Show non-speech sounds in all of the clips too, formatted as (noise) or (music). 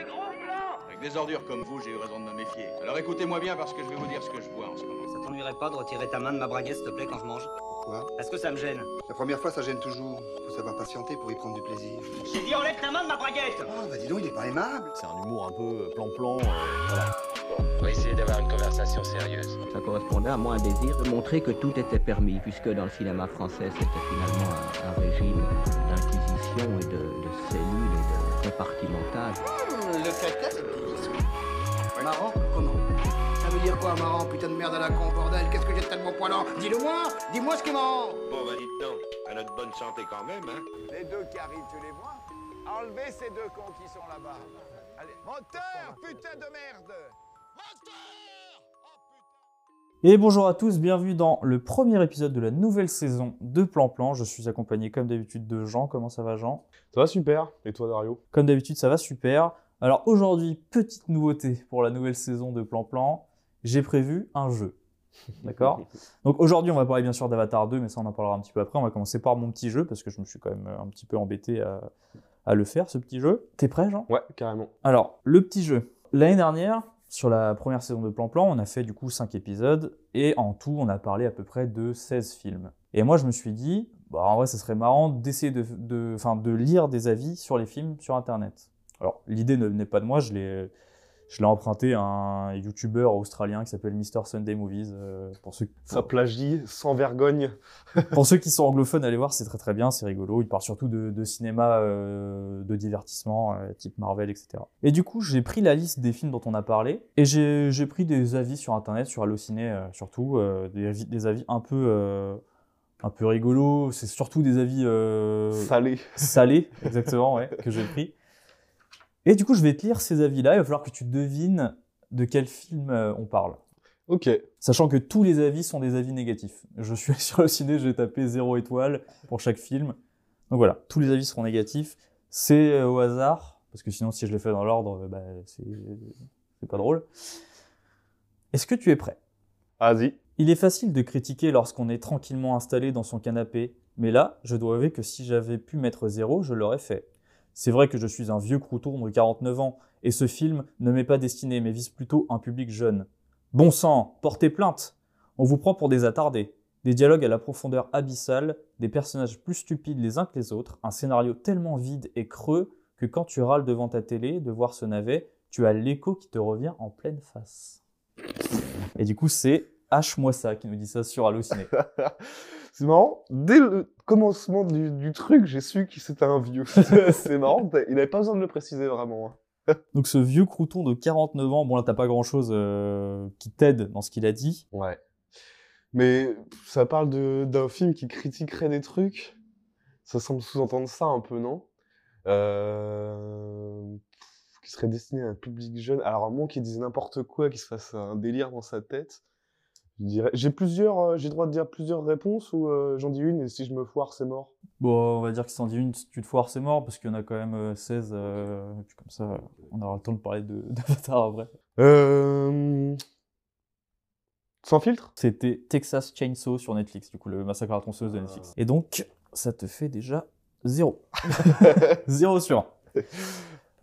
et gros plans Avec des ordures comme vous, j'ai eu raison de me méfier. Alors écoutez-moi bien parce que je vais vous dire ce que je vois en ce moment. Ça t'ennuierait pas de retirer ta main de ma braguette, s'il te plaît, quand je mange? Pourquoi Parce que ça me gêne. La première fois, ça gêne toujours. Faut savoir patienter pour y prendre du plaisir. J'ai dit enlève ta main de ma braguette Oh, bah dis donc, il est pas aimable. C'est un humour un peu plan-plan. euh, voilà. On va essayer d'avoir une conversation sérieuse. Ça correspondait à moi un désir de montrer que tout était permis, puisque dans le cinéma français, c'était finalement un, un régime d'inquisition et de, de cellules et de compartimentage. le caca, c'est. Marrant Comment? Ça veut dire quoi, marrant Putain de merde à la con, bordel? Qu'est-ce que j'ai de tellement poilant? Dis-le-moi Dis-moi ce qui est marrant Bon, bah dites donc, à notre bonne santé quand même, hein. Les deux qui arrivent, tu les vois? Enlevez ces deux cons qui sont là-bas. Allez, moteur, putain de merde Et bonjour à tous, bienvenue dans le premier épisode de la nouvelle saison de Plan Plan. Je suis accompagné comme d'habitude de Jean. Comment ça va Jean? Ça va super. Et toi, Dario? Comme d'habitude, ça va super. Alors aujourd'hui, petite nouveauté pour la nouvelle saison de Plan Plan, j'ai prévu un jeu. D'accord? (laughs) Donc aujourd'hui, on va parler bien sûr d'Avatar 2, mais ça on en parlera un petit peu après. On va commencer par mon petit jeu, parce que je me suis quand même un petit peu embêté à, à le faire, ce petit jeu. T'es prêt Jean? Ouais, carrément. Alors, le petit jeu. L'année dernière, sur la première saison de Plan Plan, on a fait du coup 5 épisodes et en tout, on a parlé à peu près de 16 films. Et moi, je me suis dit, bah, en vrai, ce serait marrant d'essayer de, de lire des avis sur les films sur Internet. Alors, l'idée ne venait pas de moi, je l'ai, je l'ai emprunté à un YouTuber australien qui s'appelle Mr. Sunday Movies. euh, pour, ceux, Ça plagie sans vergogne. (laughs) pour ceux qui sont anglophones, allez voir, c'est très très bien, c'est rigolo. Il parle surtout de, de cinéma, euh, de divertissement, euh, type Marvel, etc. Et du coup, j'ai pris la liste des films dont on a parlé et j'ai pris des avis sur Internet, sur Allociné euh, surtout, des, avis, des avis un peu, un peu rigolos. C'est surtout des avis euh, Salé. salés, exactement, ouais, que j'ai pris. Et du coup, je vais te lire ces avis-là. Il va falloir que tu devines de quel film euh, on parle. Ok. Sachant que tous les avis sont des avis négatifs. Je suis (laughs) sur le ciné, j'ai tapé 0 étoile pour chaque film. Donc voilà, tous les avis seront négatifs. C'est euh, au hasard, parce que sinon, si je les fais dans l'ordre, euh, bah, c'est c'est pas drôle. Est-ce que tu es prêt? Vas-y. Il est facile de critiquer lorsqu'on est tranquillement installé dans son canapé, mais là, je dois avouer que si j'avais pu mettre zéro, je l'aurais fait. C'est vrai que je suis un vieux crouton de 49 ans, et ce film ne m'est pas destiné, mais vise plutôt un public jeune. Bon sang, portez plainte On vous prend pour des attardés. Des dialogues à la profondeur abyssale, des personnages plus stupides les uns que les autres, un scénario tellement vide et creux que quand tu râles devant ta télé de voir ce navet, tu as l'écho qui te revient en pleine face. Et du coup, c'est H-moi ça qui nous dit ça sur Allociné. (laughs) C'est marrant. Dès le commencement du, du truc, j'ai su que c'était un vieux. (laughs) c'est marrant. Il n'avait pas besoin de le préciser vraiment. hein. (laughs) Donc ce vieux crouton de 49 ans, bon là t'as pas grand chose qui t'aide dans ce qu'il a dit. Ouais. Mais ça parle de- d'un film qui critiquerait des trucs. Ça semble sous-entendre ça un peu, non? Euh... Qui serait destiné à un public jeune. Alors, à moins qu'il dise n'importe quoi, qu'il se fasse un délire dans sa tête. J'ai plusieurs, euh, j'ai le droit de dire plusieurs réponses ou euh, j'en dis une et si je me foire, c'est mort? Bon, on va dire que si t'en dis une, si tu te foires, c'est mort, parce qu'il y en a quand même euh, 16, euh, et puis comme ça, on aura le temps de parler de- (laughs) d'Avatar après. Euh... Sans filtre? C'était Texas Chainsaw sur Netflix, du coup, le massacre à la tronçonneuse de Netflix. Et donc, ça te fait déjà zéro. (laughs) Zéro sur un.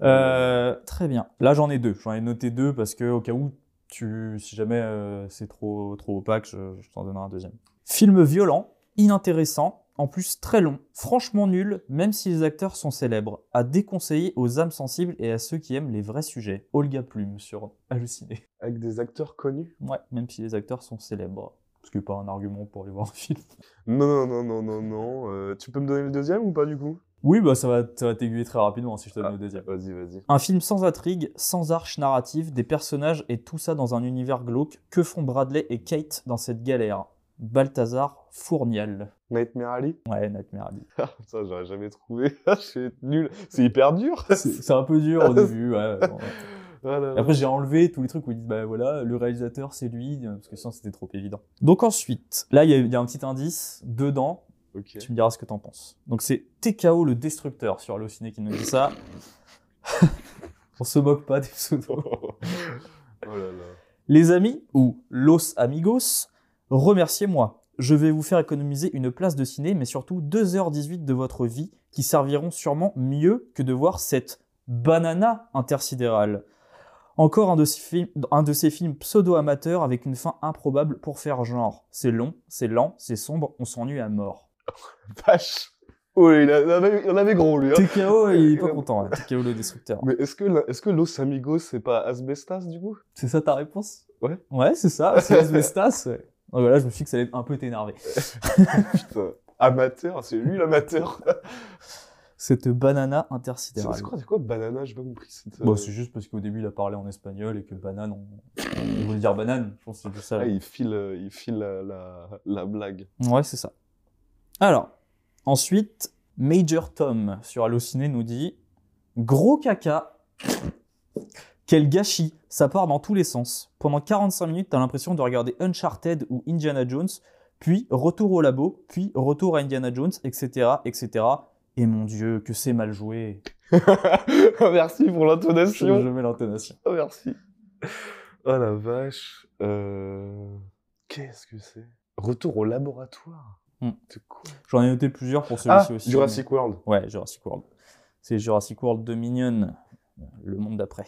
Euh, très bien. Là, j'en ai deux. J'en ai noté deux parce que, au cas où, tu, si jamais euh, c'est trop, trop opaque, je, je t'en donnerai un deuxième. Film violent, inintéressant, en plus très long, franchement nul, même si les acteurs sont célèbres, à déconseiller aux âmes sensibles et à ceux qui aiment les vrais sujets. Olga Plume sur Halluciné. Avec des acteurs connus? Ouais, même si les acteurs sont célèbres. Ce qui n'est pas un argument pour aller voir un film. Non, non, non, non, non, non. Euh, tu peux me donner le deuxième ou pas du coup? Oui, bah ça va, ça va t'aiguiller très rapidement si je te donne Ah, le deuxième. Vas-y, vas-y. Un film sans intrigue, sans arche narrative, des personnages et tout ça dans un univers glauque. Que font Bradley et Kate dans cette galère? Balthazar Fournial. Nightmare Alley? Ouais, Nightmare Alley. Ah, (laughs) ça, j'aurais jamais trouvé. (laughs) Je suis nul. C'est hyper dur. C'est un peu dur au (laughs) début. ouais, bon, ouais. Ah. Après, j'ai enlevé tous les trucs où ils disent, bah voilà, le réalisateur c'est lui, parce que sinon c'était trop évident. Donc ensuite, là il y, a- il y a un petit indice dedans, Tu me diras ce que t'en penses. Donc c'est TKO le Destructeur sur Allociné qui nous dit ça. (laughs) On se moque pas des pseudos. (laughs) oh là là. Les amis, ou Los Amigos, remerciez-moi. Je vais vous faire économiser une place de ciné, mais surtout 2h18 de votre vie qui serviront sûrement mieux que de voir cette Banana intersidéral. Encore un de, ces films, un de ces films pseudo-amateurs avec une fin improbable pour faire genre. C'est long, c'est lent, c'est sombre, on s'ennuie à mort. (laughs) Vache. Oui, il, en avait, avait gros, lui. hein. TKO, il est pas content, hein, TKO le destructeur. Mais est-ce que, est-ce que Los Amigos, c'est pas Asbestas, du coup? C'est ça ta réponse? Ouais. Ouais, c'est ça, c'est Asbestas. ouais. Donc voilà, je me suis dit que ça allait un peu t'énerver. (laughs) Putain. Amateur, c'est lui l'amateur. Cette banana intersidérale. c'est quoi, c'est quoi banana? J'ai pas compris. cette, euh, Bon, c'est juste parce qu'au début, il a parlé en espagnol et que banane, on... voulait dire banane. Je pense que c'est ça. Ah, il file, euh, il file la, la, la blague. Ouais, c'est ça. Alors, ensuite, Major Tom sur Allociné nous dit Gros caca. Quel gâchis. Ça part dans tous les sens. Pendant 45 minutes, t'as l'impression de regarder Uncharted ou Indiana Jones, puis retour au labo, puis retour à Indiana Jones, etc., etc. Et mon dieu, que c'est mal joué. (laughs) Merci pour Je l'intonation. mets l'intonation. Oh, merci. Oh la vache. Euh... Qu'est-ce que c'est? Retour au laboratoire. Quoi J'en ai noté plusieurs pour Ah, celui-ci aussi. Jurassic World. Ouais, Jurassic World. C'est Jurassic World Dominion, le monde d'après.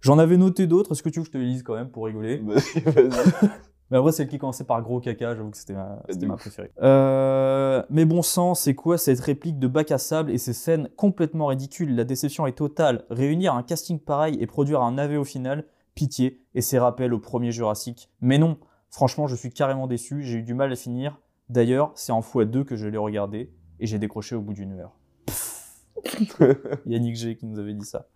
J'en avais noté d'autres. Est-ce que tu veux que je te les lise quand même pour rigoler. (laughs) Mais après, celle qui commençait par gros caca, j'avoue que c'était ma, ouf. préférée. Euh, mais bon sang, c'est quoi cette réplique de bac à sable et ces scènes complètement ridicules? La déception est totale. Réunir un casting pareil et produire un AV au final, pitié, et ces rappels au premier Jurassic. Mais non, franchement, je suis carrément déçu, j'ai eu du mal à finir. D'ailleurs, c'est en x2 que je l'ai regardé et j'ai décroché au bout d'une heure. (laughs) Yannick G qui nous avait dit ça.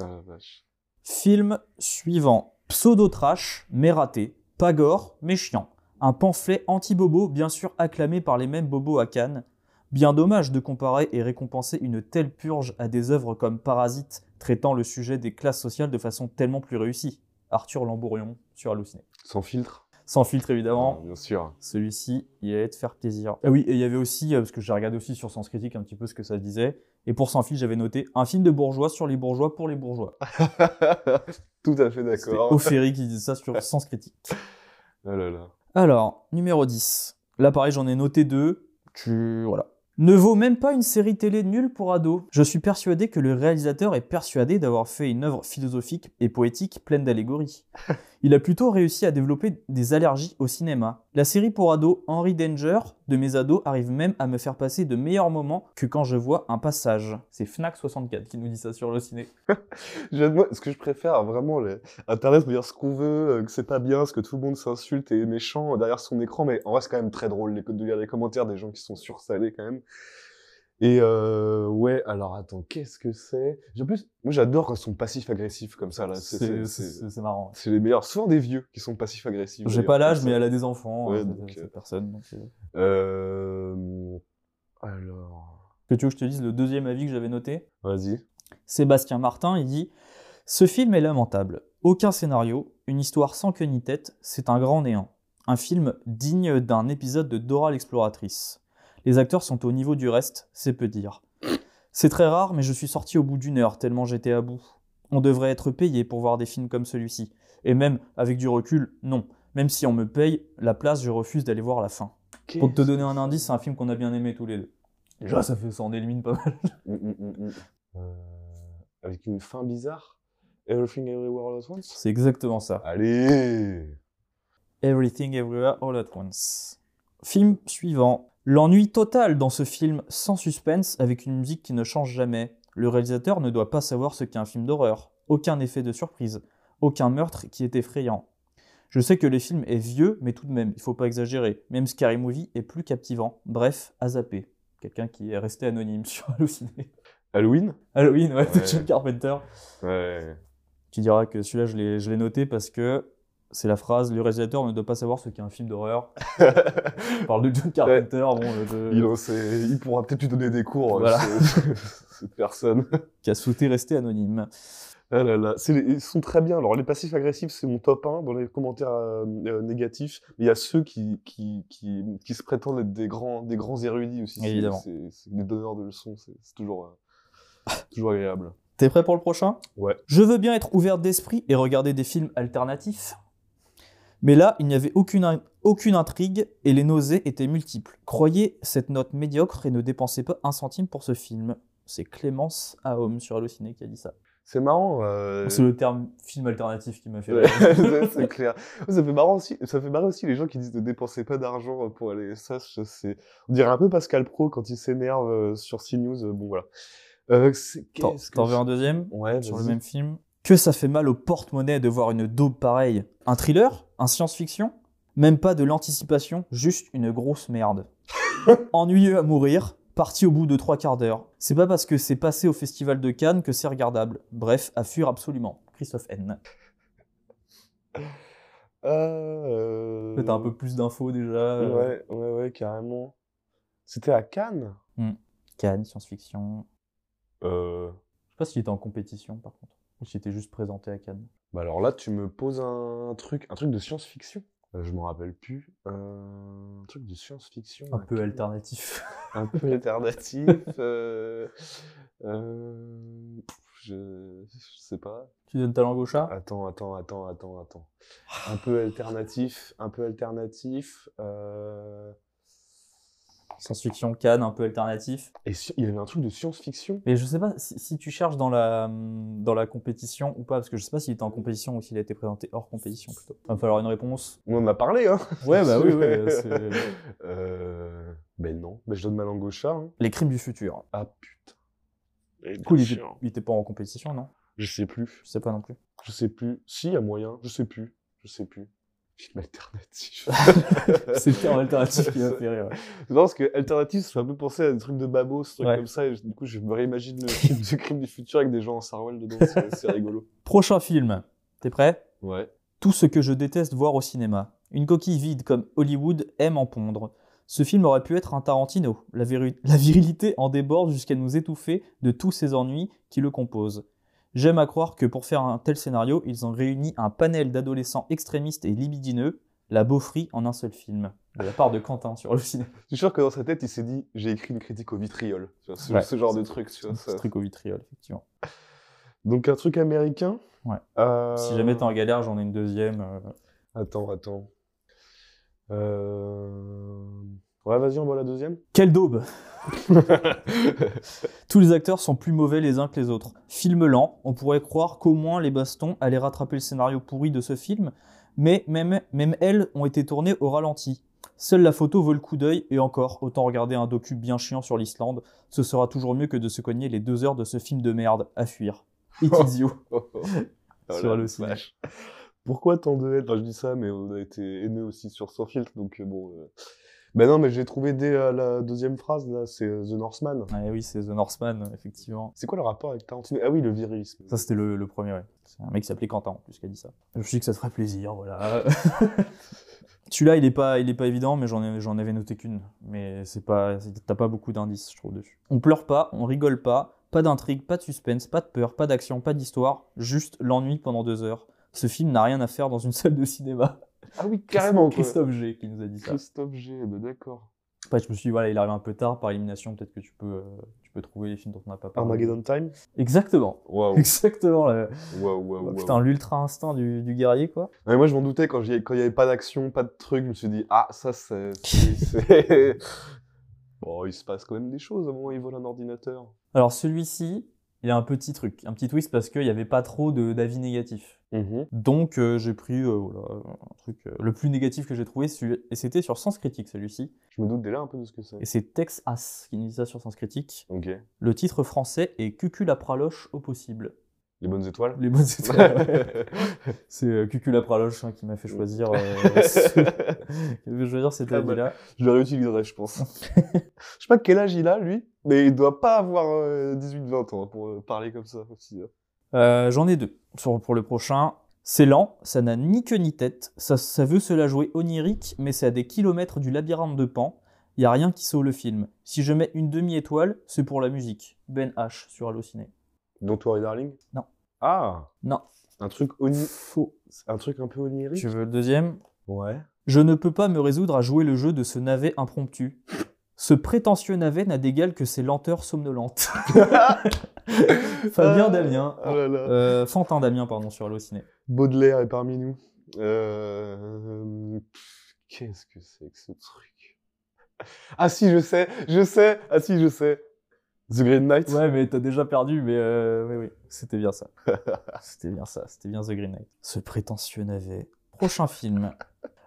Ah la vache. Film suivant. Pseudo-trash, mais raté. Pas gore, mais chiant. Un pamphlet anti-bobo, bien sûr acclamé par les mêmes bobos à Cannes. Bien dommage de comparer et récompenser une telle purge à des œuvres comme Parasite, traitant le sujet des classes sociales de façon tellement plus réussie. Arthur Lambourion sur Halluciné. Sans filtre Sans filtre évidemment. Bien sûr. Celui-ci, il allait te faire plaisir. Ah oui, et il y avait aussi, euh, parce que j'ai regardé aussi sur Sens Critique un petit peu ce que ça disait, et pour Sans Fil, j'avais noté un film de bourgeois sur les bourgeois pour les bourgeois. (laughs) Tout à fait d'accord. Ophéry qui disait ça sur Sens Critique. Oh là là. Alors, numéro 10. Là, pareil, j'en ai noté deux. Tu... Voilà. Ne vaut même pas une série télé nulle pour ados. Je suis persuadé que le réalisateur est persuadé d'avoir fait une œuvre philosophique et poétique pleine d'allégories. Il a plutôt réussi à développer des allergies au cinéma. La série pour ados Henry Danger de mes ados arrive même à me faire passer de meilleurs moments que quand je vois un passage. C'est Fnac64 qui nous dit ça sur le ciné. (laughs) Ce que je préfère, vraiment, les... Internet peut dire ce qu'on veut, euh, que c'est pas bien, ce que tout le monde s'insulte et est méchant derrière son écran, mais en vrai, c'est quand même très drôle de lire les commentaires des gens qui sont sursalés quand même. Et euh, ouais, alors attends, qu'est-ce que c'est? En plus, moi j'adore quand ils sont passifs-agressifs comme ça là. C'est- marrant. c'est les meilleurs. Souvent des vieux qui sont passifs-agressifs. J'ai d'ailleurs, pas l'âge, mais elle a des enfants, Ouais, hein, donc, cette- euh, personne. donc, euh. Euh... Alors... Que tu veux que je te dise le deuxième avis que j'avais noté? Vas-y. Sébastien Martin, il dit Ce film est lamentable. Aucun scénario, une histoire sans queue ni tête, c'est un grand néant. Un film digne d'un épisode de Dora l'exploratrice. Les acteurs sont au niveau du reste, c'est peu dire. C'est très rare, mais je suis sorti au bout d'une heure tellement j'étais à bout. On devrait être payé pour voir des films comme celui-ci. Et même, avec du recul, non. Même si on me paye, la place, je refuse d'aller voir la fin. Pour te donner un indice, c'est un film qu'on a bien aimé tous les deux. Déjà, ça fait ça en élimine pas mal. (laughs) Mm, mm, mm, mm. Euh, Avec une fin bizarre Everything Everywhere All At Once C'est exactement ça. Allez Everything Everywhere All at Once. Film suivant. L'ennui total dans ce film sans suspense avec une musique qui ne change jamais. Le réalisateur ne doit pas savoir ce qu'est un film d'horreur. Aucun effet de surprise. Aucun meurtre qui est effrayant. Je sais que le film est vieux, mais tout de même, il faut pas exagérer. Même Scary Movie est plus captivant. Bref, à zapper. Quelqu'un qui est resté anonyme (laughs) sur Halluciné. Halloween? Halloween, ouais, de Ouais. John Carpenter. Ouais. Tu diras que celui-là, je l'ai noté parce que c'est la phrase Le réalisateur ne doit pas savoir ce qu'est un film d'horreur. (laughs) On parle de John Carpenter. Bon, euh, je- il, en sait- il pourra peut-être lui donner des cours, euh, Voilà. ce- (laughs) cette personne. qui a souhaité rester anonyme. Ah là là, les- ils sont très bien. Alors, les passifs agressifs, c'est mon top 1 dans les commentaires euh, négatifs. Mais il y a ceux qui, qui, qui, qui se prétendent être des grands, des grands érudits aussi. C'est- Évidemment. C'est des donneurs de leçons. C'est c'est toujours, euh, (laughs) toujours agréable. T'es prêt pour le prochain? Ouais. Je veux bien être ouvert d'esprit et regarder des films alternatifs. Mais là, il n'y avait aucune, in- aucune intrigue et les nausées étaient multiples. Croyez cette note médiocre et ne dépensez pas un centime pour ce film. C'est Clémence Aom sur Allociné qui a dit ça. C'est marrant. euh, C'est le terme film alternatif qui m'a fait Ouais, rire. (laughs) c'est clair. Ça fait marrant aussi. Ça fait marrer aussi les gens qui disent ne dépensez pas d'argent pour aller. Ça, c'est. On dirait un peu Pascal Pro quand il s'énerve euh, sur CNews. euh, Bon voilà. Euh, T'en veux je- un deuxième Ouais. sur le même film? Que ça fait mal au porte-monnaie de voir une daube pareille. Un thriller? Un science-fiction? Même pas de l'anticipation, juste une grosse merde. (laughs) Ennuyeux à mourir, parti au bout de trois quarts d'heure. C'est pas parce que c'est passé au festival de Cannes que c'est regardable. Bref, à fuir absolument. Christophe N. Euh... T'as un peu plus d'infos déjà. euh, Ouais, ouais, ouais, carrément. C'était à Cannes? Cannes, science-fiction. Euh... Je sais pas s'il était en compétition par contre. Ou s'il était juste présenté à Cannes. Bah alors là, tu me poses un truc, un truc de science-fiction. Euh, je m'en rappelle plus. Euh, Un truc de science-fiction. Un peu Cannes. alternatif. (laughs) un peu alternatif. euh, je, je sais pas. tu donnes ta langue au chat? Attends, attends, attends, attends, attends. Un peu alternatif, un peu alternatif. Science-fiction, Cannes, un peu alternatif. Et si- il y avait un truc de science-fiction. Mais je sais pas si, si tu cherches dans la, dans la compétition ou pas, parce que je sais pas s'il était en compétition ou s'il a été présenté hors compétition plutôt. Va falloir une réponse. On en a parlé, hein. Ouais, bah oui, oui. (laughs) euh... Ben non, ben, je donne ma langue au chat. hein. Les crimes du futur. Ah putain. Du coup, bien il était, sûr. il était pas en compétition, non? Je sais plus. Je sais pas non plus. Je sais plus. Si, il y a moyen. Je sais plus. Je sais plus. Film alternatif. (laughs) C'est le terme alternatif qui m'a fait rire. ouais. Non, parce que alternatif, ça fait un peu penser à des trucs de babos, ce truc Ouais. comme ça. Et du coup, je me réimagine le film de crime du futur avec des gens en sarwell dedans. C'est (laughs) rigolo. Prochain film. T'es prêt? Ouais. Tout ce que je déteste voir au cinéma. Une coquille vide comme Hollywood aime en pondre. Ce film aurait pu être un Tarantino. La virilité en déborde jusqu'à nous étouffer de tous ces ennuis qui le composent. J'aime à croire que pour faire un tel scénario, ils ont réuni un panel d'adolescents extrémistes et libidineux, la beaufrie en un seul film. De la part de Quentin sur le cinéma. Je suis sûr que dans sa tête, il s'est dit j'ai écrit une critique au vitriol. Ce, Ouais. ce genre de truc. Tu vois, Ce ça. truc au vitriol, effectivement. Donc, un truc américain. Ouais. Euh, Si jamais t'es en galère, j'en ai une deuxième. euh, Attends, attends. Euh... Ouais, vas-y, on voit la deuxième. Quelle daube (laughs) Tous les acteurs sont plus mauvais les uns que les autres. Film lent, on pourrait croire qu'au moins les bastons allaient rattraper le scénario pourri de ce film, mais même, même elles ont été tournées au ralenti. Seule la photo vaut le coup d'œil, et encore, autant regarder un docu bien chiant sur l'Islande, ce sera toujours mieux que de se cogner les deux heures de ce film de merde à fuir. Itizio. (laughs) Oh, (laughs) Sur la le ciné. vache. Pourquoi tant de haine Enfin, je dis ça, mais on a été haineux aussi sur Sans filtre, donc euh, bon. euh. Ben non, mais j'ai trouvé dès euh, la deuxième phrase, là, c'est euh, The Northman. Ah oui, c'est The Northman, effectivement. C'est quoi le rapport avec Tarantino? Ah oui, le virilisme. Ça, c'était le, le premier, ouais. C'est un mec qui s'appelait Quentin, en plus, qui a dit ça. Je me suis dit que ça te ferait plaisir, voilà. (laughs) Celui-là, il est pas, il est pas évident, mais j'en ai- j'en avais noté qu'une. Mais c'est pas, c'est- t'as pas beaucoup d'indices, je trouve, dessus. On pleure pas, on rigole pas, pas d'intrigue, pas de suspense, pas de peur, pas d'action, pas d'histoire, juste l'ennui pendant deux heures. Ce film n'a rien à faire dans une salle de cinéma. Ah oui, carrément, quoi. Christophe G qui nous a dit ça. Christophe G, ben d'accord. Après, je me suis dit, voilà, il arrive un peu tard par élimination, peut-être que tu peux, euh, tu peux trouver les films dont on n'a pas parlé. Armageddon Time Exactement. Waouh. (laughs) Exactement. là. Waouh, waouh, waouh. Putain, l'ultra instinct du, du guerrier, quoi. Ouais, moi, je m'en doutais quand il n'y avait pas d'action, pas de truc. Je me suis dit, ah, ça, c'est. (laughs) bon, il se passe quand même des choses au moment où il vole un ordinateur. Alors celui-ci, il a un petit truc, un petit twist parce qu'il n'y avait pas trop de- d'avis négatifs. Mhm. Donc euh, j'ai pris euh, voilà, un truc euh, le plus négatif que j'ai trouvé, et c'était sur Sens Critique celui-ci. Je me doute déjà un peu de ce que c'est. Et c'est Tex As qui nous dit ça sur Sens Critique. Le titre français est Cucul la praloche au possible. Les bonnes étoiles Les bonnes étoiles. ouais. (laughs) c'est euh, Cucul la praloche hein, qui m'a fait choisir, euh, ce- (laughs) qui m'a fait choisir cet Ah bah, avis-là. Je le réutiliserai, je pense. je sais pas quel âge il a, lui, mais il doit pas avoir euh, 18-20 ans pour euh, parler comme ça aussi. hein. Euh, J'en ai deux sur, pour le prochain. C'est lent, ça n'a ni queue ni tête, ça, ça veut se la jouer onirique, mais c'est à des kilomètres du labyrinthe de Pan. Il y a rien qui sauve le film. Si je mets une demi-étoile, c'est pour la musique. Ben H sur Allociné. Don't Worry Darling? Non. Ah Non. Un truc oni... Faux. Un truc un peu onirique Tu veux le deuxième? Ouais. Je ne peux pas me résoudre à jouer le jeu de ce navet impromptu. Ce prétentieux navet n'a d'égal que ses lenteurs somnolentes. (laughs) Fabien Ah, Damien. Là là. Euh, Fantin Damien, pardon, sur Allociné. Baudelaire est parmi nous. Euh... Qu'est-ce que c'est que ce truc? Ah si, je sais, je sais. Ah si, je sais. The Green Knight Ouais, mais t'as déjà perdu, mais euh, oui, oui, c'était bien ça. (laughs) c'était bien ça, c'était bien The Green Knight. Ce prétentieux navet. Prochain film.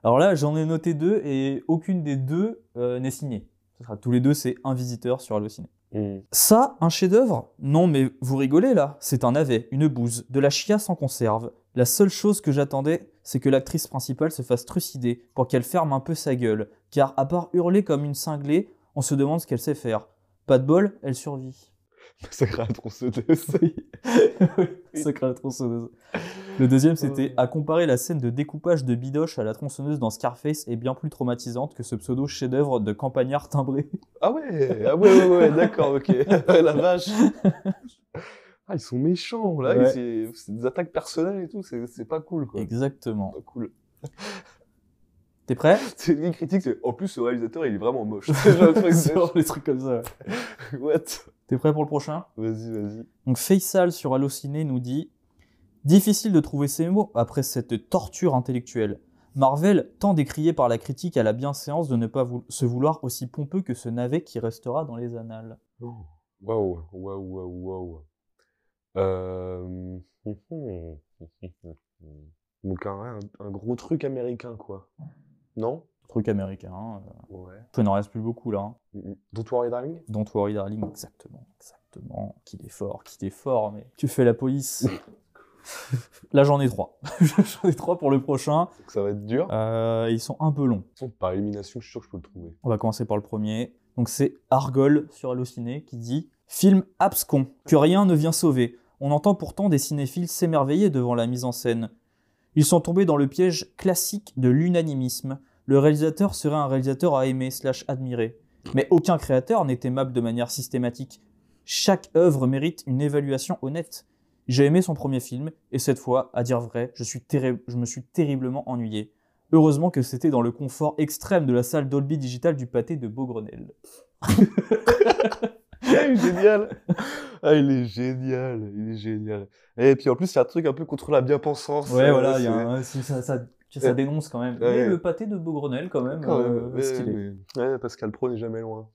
Alors là, j'en ai noté deux et aucune des deux euh, n'est signée. Ce sera tous les deux, c'est un visiteur sur Allociné. Hmm. Ça, un chef-d'œuvre? Non, mais vous rigolez là C'est un navet, une bouse, de la chiasse en conserve. La seule chose que j'attendais, c'est que l'actrice principale se fasse trucider pour qu'elle ferme un peu sa gueule. Car à part hurler comme une cinglée, on se demande ce qu'elle sait faire. Pas de bol, elle survit. Sacré la tronçonneuse. Sacré la tronçonneuse. Le deuxième, c'était à comparer la scène de découpage de Bidoche à la tronçonneuse dans Scarface est bien plus traumatisante que ce pseudo chef-d'œuvre de campagnard timbré. Ah ouais, ah ouais, ouais, ouais, d'accord, ok. (laughs) la vache. Ah, ils sont méchants, là. Ouais. C'est des attaques personnelles et tout. C'est c'est pas cool, quoi. Exactement. Pas cool. T'es prêt? C'est une critique, c'est en plus, ce réalisateur, il est vraiment moche. (laughs) C'est genre les trucs comme ça. (laughs) What? T'es prêt pour le prochain? Vas-y, vas-y. Donc Faisal sur Allociné nous dit Difficile de trouver ces mots après cette torture intellectuelle. Marvel, tant décrié par la critique à la bienséance de ne pas vou- se vouloir aussi pompeux que ce navet qui restera dans les annales. Waouh, waouh, waouh, waouh. Euh... (laughs) Donc un, un gros truc américain, quoi. Non? Truc américain. hein. Ouais. Il n'en reste plus beaucoup là. hein. Don't worry, darling? Don't worry darling, exactement. Exactement. Qu'il est fort, qu'il est fort, mais tu fais la police. (laughs) là j'en ai trois. (laughs) j'en ai trois pour le prochain. Donc ça va être dur. Euh, ils sont un peu longs. Toute façon, Par élimination, je suis sûr que je peux le trouver. On va commencer par le premier. Donc c'est Argol sur Allociné qui dit Film abscon, que rien ne vient sauver. On entend pourtant des cinéphiles s'émerveiller devant la mise en scène. Ils sont tombés dans le piège classique de l'unanimisme. Le réalisateur serait un réalisateur à aimer slash admirer. Mais aucun créateur n'est aimable de manière systématique. Chaque œuvre mérite une évaluation honnête. J'ai aimé son premier film, et cette fois, à dire vrai, je, me suis terriblement ennuyé. Heureusement que c'était dans le confort extrême de la salle Dolby Digital du pâté de Beaugrenelle. (laughs) (laughs) Il est génial Ah, il est génial, il est génial. Et puis en plus, il y a un truc un peu contre la bien-pensance. Ouais, euh, voilà, il y a c'est- un- si ça, ça- ça Ouais. dénonce quand même. Ouais. Mais le pâté de Beaugrenelle, quand même, Quand même, euh, ouais, stylé. mais- ouais, Pascal Pro n'est jamais loin.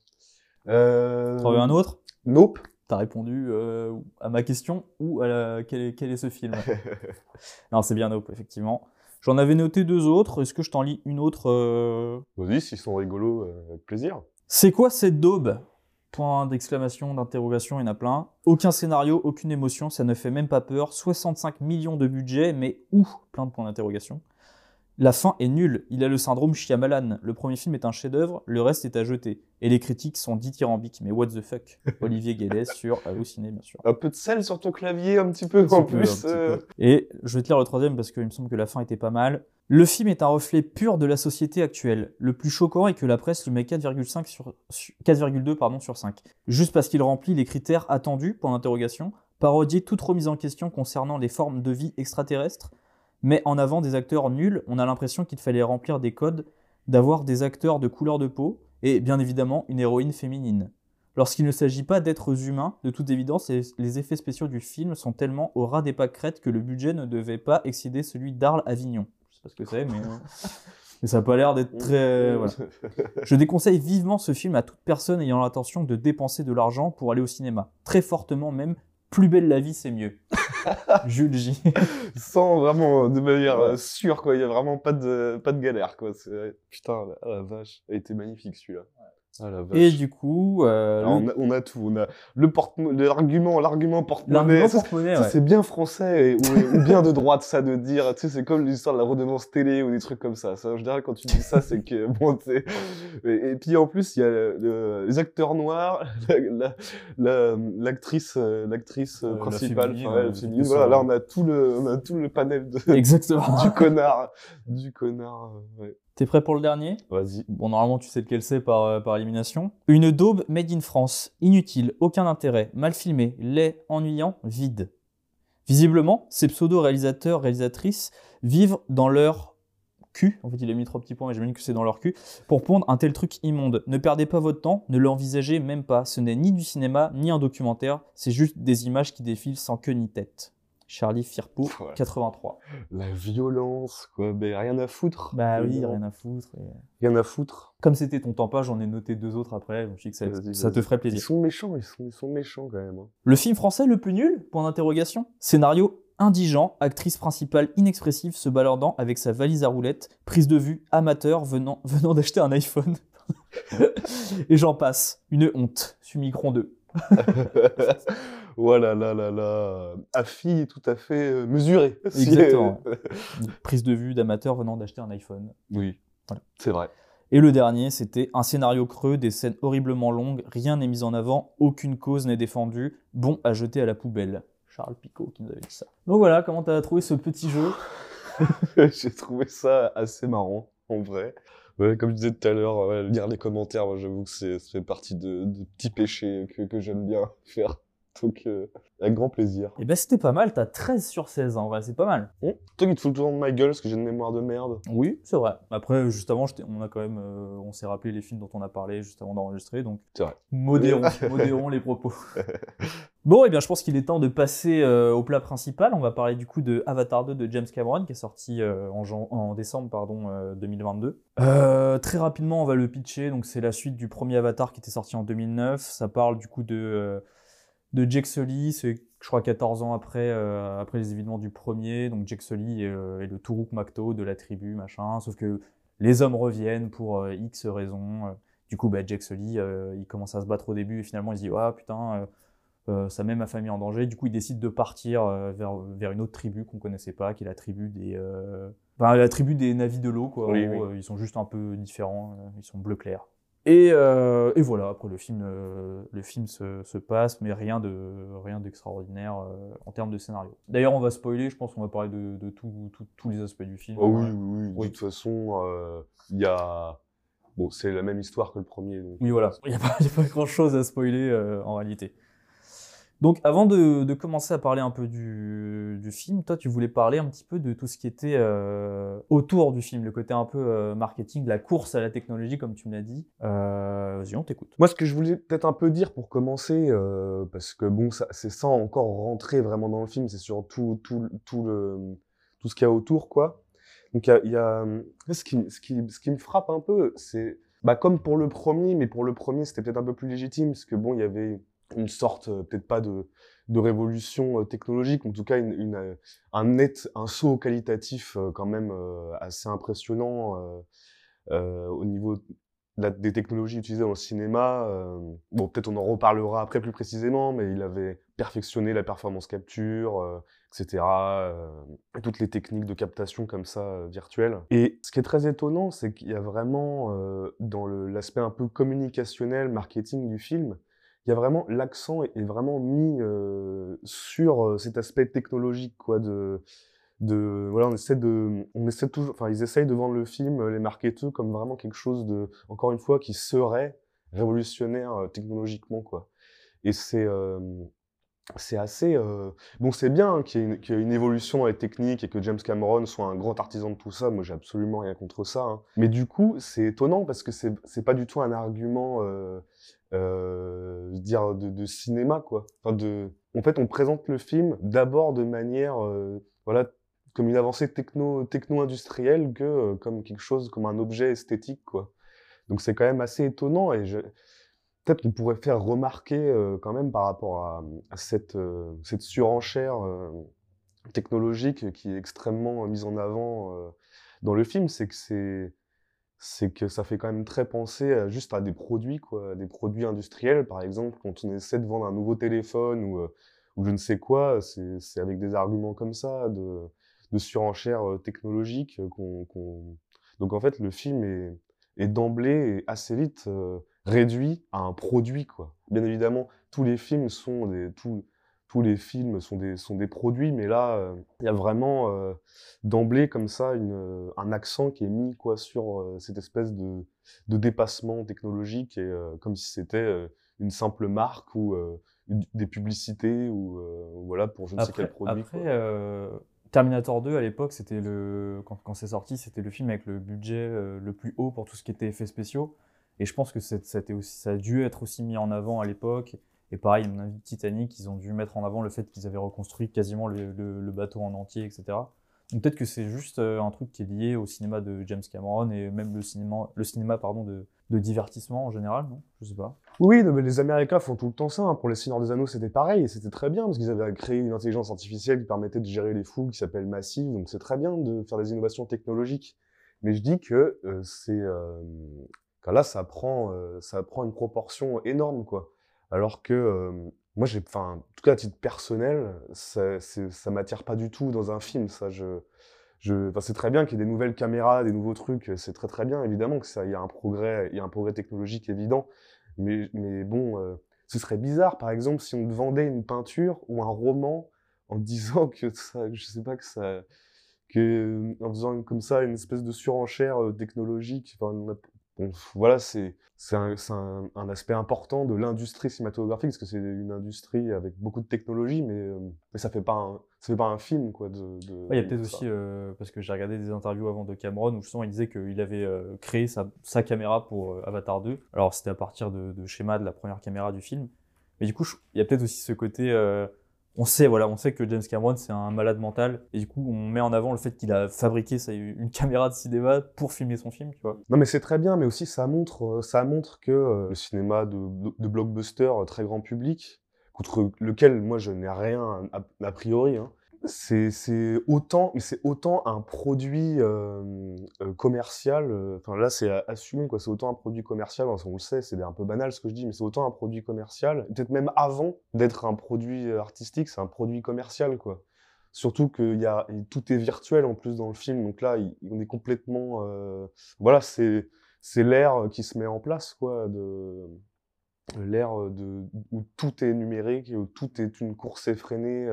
Euh... T'en veux un autre? Nope. T'as répondu euh, à ma question ou à la... quel, est, quel est ce film? (laughs) Non, c'est bien Nope, effectivement. J'en avais noté deux autres. Est-ce que je t'en lis une autre euh? Vas-y, s'ils sont rigolos, avec plaisir. C'est quoi cette daube? Point d'exclamation, d'interrogation, il y en a plein. Aucun scénario, aucune émotion, ça ne fait même pas peur. 65 millions de budget, mais où? Plein de points d'interrogation. La fin est nulle, il a le syndrome Shyamalan. Le premier film est un chef-d'œuvre, le reste est à jeter. Et les critiques sont dithyrambiques, mais what the fuck? (laughs) Olivier Guédès sur Halluciné, bien sûr. Un peu de sel sur ton clavier, un petit peu, Un en peu, plus. euh. peu. Et je vais te lire le troisième parce qu'il me semble que la fin était pas mal. Le film est un reflet pur de la société actuelle. Le plus choquant est que la presse lui met 4,5 sur, sur- 4,2 pardon, sur 5. Juste parce qu'il remplit les critères attendus, pour l'interrogation, parodier toute remise en question concernant les formes de vie extraterrestres, met en avant des acteurs nuls, on a l'impression qu'il fallait remplir des codes, d'avoir des acteurs de couleur de peau, et bien évidemment une héroïne féminine. Lorsqu'il ne s'agit pas d'êtres humains, de toute évidence, les, effets spéciaux du film sont tellement au ras des pâquerettes que le budget ne devait pas excéder celui d'Arles Avignon. Je sais pas ce que c'est, mais, (laughs) mais ça n'a pas l'air d'être très. voilà. Je déconseille vivement ce film à toute personne ayant l'intention de dépenser de l'argent pour aller au cinéma. Très fortement même. Plus belle la vie, c'est mieux. (laughs) Jules J. Sans vraiment, de manière euh, sûre, quoi. Il y a vraiment pas de, pas de galère, quoi. Putain, la, la vache. Il était magnifique, celui-là. Ah. Et du coup, euh, Alors, le- on, a, on a tout. On a le porte l'argument, l'argument porte-monnaie. porte-monnaie, ouais. c'est bien français et- ou, ou bien de droite, ça, de dire, tu sais, c'est comme l'histoire de la redevance télé ou des trucs comme ça. Ça, en général, quand tu dis ça, c'est que, (laughs) bon. Et, et puis, en plus, il y a le- les acteurs noirs, (laughs) la- la- la- l'actrice, euh, l'actrice principale. féminine, ouais, féminine. Voilà, là, on a tout le, on a tout le panel de, Exactement. du connard, du connard, euh, ouais. T'es prêt pour le dernier? Vas-y. Bon, normalement, tu sais lequel c'est par, euh, par élimination. Une daube made in France. Inutile, aucun intérêt, mal filmé, laid, ennuyant, vide. Visiblement, ces pseudo-réalisateurs, réalisatrices vivent dans leur cul. En fait, il a mis trois petits points, mais j'imagine que c'est dans leur cul. Pour pondre un tel truc immonde. Ne perdez pas votre temps, ne l'envisagez même pas. Ce n'est ni du cinéma, ni un documentaire. C'est juste des images qui défilent sans queue ni tête. Charlie Firpo, Voilà. 83. La violence, quoi. Mais rien à foutre. Bah oui, rien à foutre. et- Rien à foutre. Comme c'était ton temps pas, j'en ai noté deux autres après. Je dit que ça, te ferait Ils plaisir. sont méchants, ils sont, ils sont méchants quand même. hein. Le film français le plus nul? Point d'interrogation. Scénario indigent, actrice principale inexpressive se baladant avec sa valise à roulettes, prise de vue amateur venant, (laughs) venant d'acheter un iPhone. (laughs) Et j'en passe. Une honte. Sumicron 2. (laughs) voilà, là, là, là. Affi tout à fait euh, mesuré. (laughs) Exactement. (laughs) Prise de vue d'amateur venant d'acheter un iPhone. oui, Voilà. c'est vrai. Et le dernier, c'était un scénario creux, des scènes horriblement longues, rien n'est mis en avant, aucune cause n'est défendue, bon à jeter à la poubelle. Charles Picot qui nous avait dit ça. Donc voilà, comment t'as trouvé ce petit jeu? (laughs) J'ai trouvé ça assez marrant, en vrai. Ouais, comme je disais tout à l'heure, ouais, lire les commentaires, moi, j'avoue que c'est- fait partie de, de petits péchés que, que j'aime bien faire. (laughs) Donc, euh, avec grand plaisir. Et ben c'était pas mal, t'as 13 sur 16 en vrai, c'est pas mal. Toi qui te fous toujours de ma gueule parce que j'ai une mémoire de merde. Oui, c'est vrai. Après, juste avant, on a quand même, euh, on s'est rappelé les films dont on a parlé juste avant d'enregistrer, donc C'est vrai. modérons, (laughs) modérons les propos. (laughs) Bon, et bien, je pense qu'il est temps de passer euh, au plat principal. On va parler du coup de Avatar 2 de James Cameron, qui est sorti euh, en, décembre pardon, euh, 2022. Euh, très rapidement, on va le pitcher. Donc, c'est la suite du premier Avatar qui était sorti en 2009. Ça parle du coup de, de Jake Sully. C'est, je crois, 14 ans après, euh, après les événements du premier. Donc, Jake Sully est, euh, est le Turuk Makto de la tribu, machin. Sauf que les hommes reviennent pour euh, X raisons. Du coup, bah, Jake Sully, euh, il commence à se battre au début et finalement, il se dit Ah putain. euh, ça met ma famille en danger. Du coup, il décide de partir euh, vers, vers une autre tribu qu'on connaissait pas, qui est la tribu des, enfin, la tribu des navis de l'eau. Quoi. Oui, oui. ils sont juste un peu différents. ils sont bleu clair. Et, euh, et voilà. Après, le film, euh, le film se, se passe, mais rien de rien d'extraordinaire euh, en termes de scénario. D'ailleurs, on va spoiler. Je pense qu'on va parler de, de tout- tout- tous les aspects du film. Oh oui, oui, oui. De toute façon, il y a. Bon, c'est la même histoire que le premier. Donc... Oui, voilà. Il n'y a, pas- (laughs) a grand chose à spoiler en réalité. Donc, avant de, commencer à parler un peu du, film, toi, tu voulais parler un petit peu de tout ce qui était euh, autour du film, le côté un peu euh, marketing, la course à la technologie, comme tu me l'as dit. Euh, Vas-y, on t'écoute. Moi, ce que je voulais peut-être un peu dire pour commencer, euh, parce que bon, c'est sans encore rentrer vraiment dans le film, c'est sur tout, tout, tout, le, tout ce qu'il y a autour, quoi. Donc, il y y a, ce, qui, ce, qui, ce qui me frappe un peu, c'est bah, comme pour le premier, mais pour le premier, c'était peut-être un peu plus légitime, parce que bon, il y avait une sorte, euh, peut-être pas de, de révolution euh, technologique, en tout cas, euh, un net, un saut qualitatif quand même assez impressionnant au niveau des technologies utilisées dans le cinéma. bon, peut-être on en reparlera après plus précisément, mais il avait perfectionné la performance capture, etc. euh, toutes les techniques de captation comme ça virtuelles. Et ce qui est très étonnant, c'est qu'il y a vraiment dans l'aspect un peu communicationnel, marketing du film, il y a vraiment l'accent est, vraiment mis euh, sur euh, cet aspect technologique, quoi, de de voilà on essaie de on essaie toujours enfin ils essayent de vendre le film euh, les marketeurs comme vraiment quelque chose de encore une fois qui serait révolutionnaire technologiquement quoi et c'est c'est assez bon c'est bien hein, qu'il y ait une évolution dans les techniques et que James Cameron soit un grand artisan de tout ça moi j'ai absolument rien contre ça hein. mais du coup c'est étonnant parce que c'est c'est pas du tout un argument euh, dire de, cinéma quoi. En fait on présente le film d'abord de manière euh, voilà comme une avancée techno techno industrielle que euh, comme quelque chose comme un objet esthétique quoi. Donc c'est quand même assez étonnant et je peut-être qu'on pourrait faire remarquer quand même par rapport à, à cette cette surenchère technologique qui est extrêmement mise en avant dans le film c'est que c'est c'est que ça fait quand même très penser à, juste à des produits quoi des produits industriels. Par exemple quand on essaie de vendre un nouveau téléphone ou euh, je ne sais quoi c'est avec des arguments comme ça de de surenchère euh, technologique euh, donc en fait le film est est d'emblée assez vite euh, réduit à un produit quoi. Bien évidemment tous les films sont des tous tous les films sont des sont des produits mais là euh, il y a vraiment euh, d'emblée comme ça une, euh, un accent qui est mis quoi sur euh, cette espèce de de dépassement technologique et comme si c'était une simple marque ou des publicités ou voilà pour je ne sais Après, quel produit après, Terminator 2 à l'époque, c'était le quand, quand c'est sorti, c'était le film avec le budget le plus haut pour tout ce qui était effets spéciaux. Et je pense que aussi, ça a dû être aussi mis en avant à l'époque. Et pareil, mon avis, Titanic, ils ont dû mettre en avant le fait qu'ils avaient reconstruit quasiment le, bateau en entier, etc. Donc peut-être que c'est juste euh, un truc qui est lié au cinéma de James Cameron et même le cinéma, le cinéma pardon, de, divertissement en général, non? Je sais pas. Oui, mais les Américains font tout le temps ça. hein. Pour les Seigneurs des Anneaux, c'était pareil, c'était très bien, parce qu'ils avaient créé une intelligence artificielle qui permettait de gérer les foules, qui s'appelle Massive, donc c'est très bien de faire des innovations technologiques. Mais je dis que euh, c'est... Euh, là, ça prend, euh, ça prend une proportion énorme, quoi. Alors que moi, j'ai... Enfin, en tout cas, à titre personnel, ça, ça m'attire pas du tout dans un film, ça. Je, je, c'est très bien qu'il y ait des nouvelles caméras, des nouveaux trucs, c'est très très bien, évidemment que ça, y a un progrès, il y a un progrès technologique évident. Mais, bon, euh, ce serait bizarre, par exemple, si on vendait une peinture ou un roman en (laughs) disant que ça, je sais pas que ça, que en faisant comme ça une espèce de surenchère euh, technologique. Bon, voilà, c'est c'est un, un, un aspect important de l'industrie cinématographique parce que c'est une industrie avec beaucoup de technologie, mais, euh, mais ça fait pas un, ça fait pas un film quoi. De, de- Ouais, il y a peut-être aussi, euh, parce que j'ai regardé des interviews avant de Cameron où justement il disait qu'il avait euh, créé sa, sa caméra pour euh, Avatar 2. Alors c'était à partir de, de schémas de la première caméra du film. Mais du coup, il y a peut-être aussi ce côté. On sait, que James Cameron c'est un malade mental. Et du coup, on met en avant le fait qu'il a fabriqué une caméra de cinéma pour filmer son film, tu vois. Non, mais c'est très bien, mais aussi ça montre, euh, que euh, le cinéma de, blockbuster euh, très grand public, contre lequel moi je n'ai rien a, a priori, hein, c'est autant, c'est autant un produit euh, euh, commercial. euh, Enfin là, c'est assumé quoi. C'est autant un produit commercial. on le sait, c'est un peu banal ce que je dis, mais c'est autant un produit commercial. Peut-être même avant d'être un produit euh, artistique, c'est un produit commercial quoi. Surtout que y a, tout est virtuel en plus dans le film, donc là, on est complètement. euh, voilà, c'est c'est l'ère qui se met en place, quoi, de l'ère de où tout est numérique, où tout est une course effrénée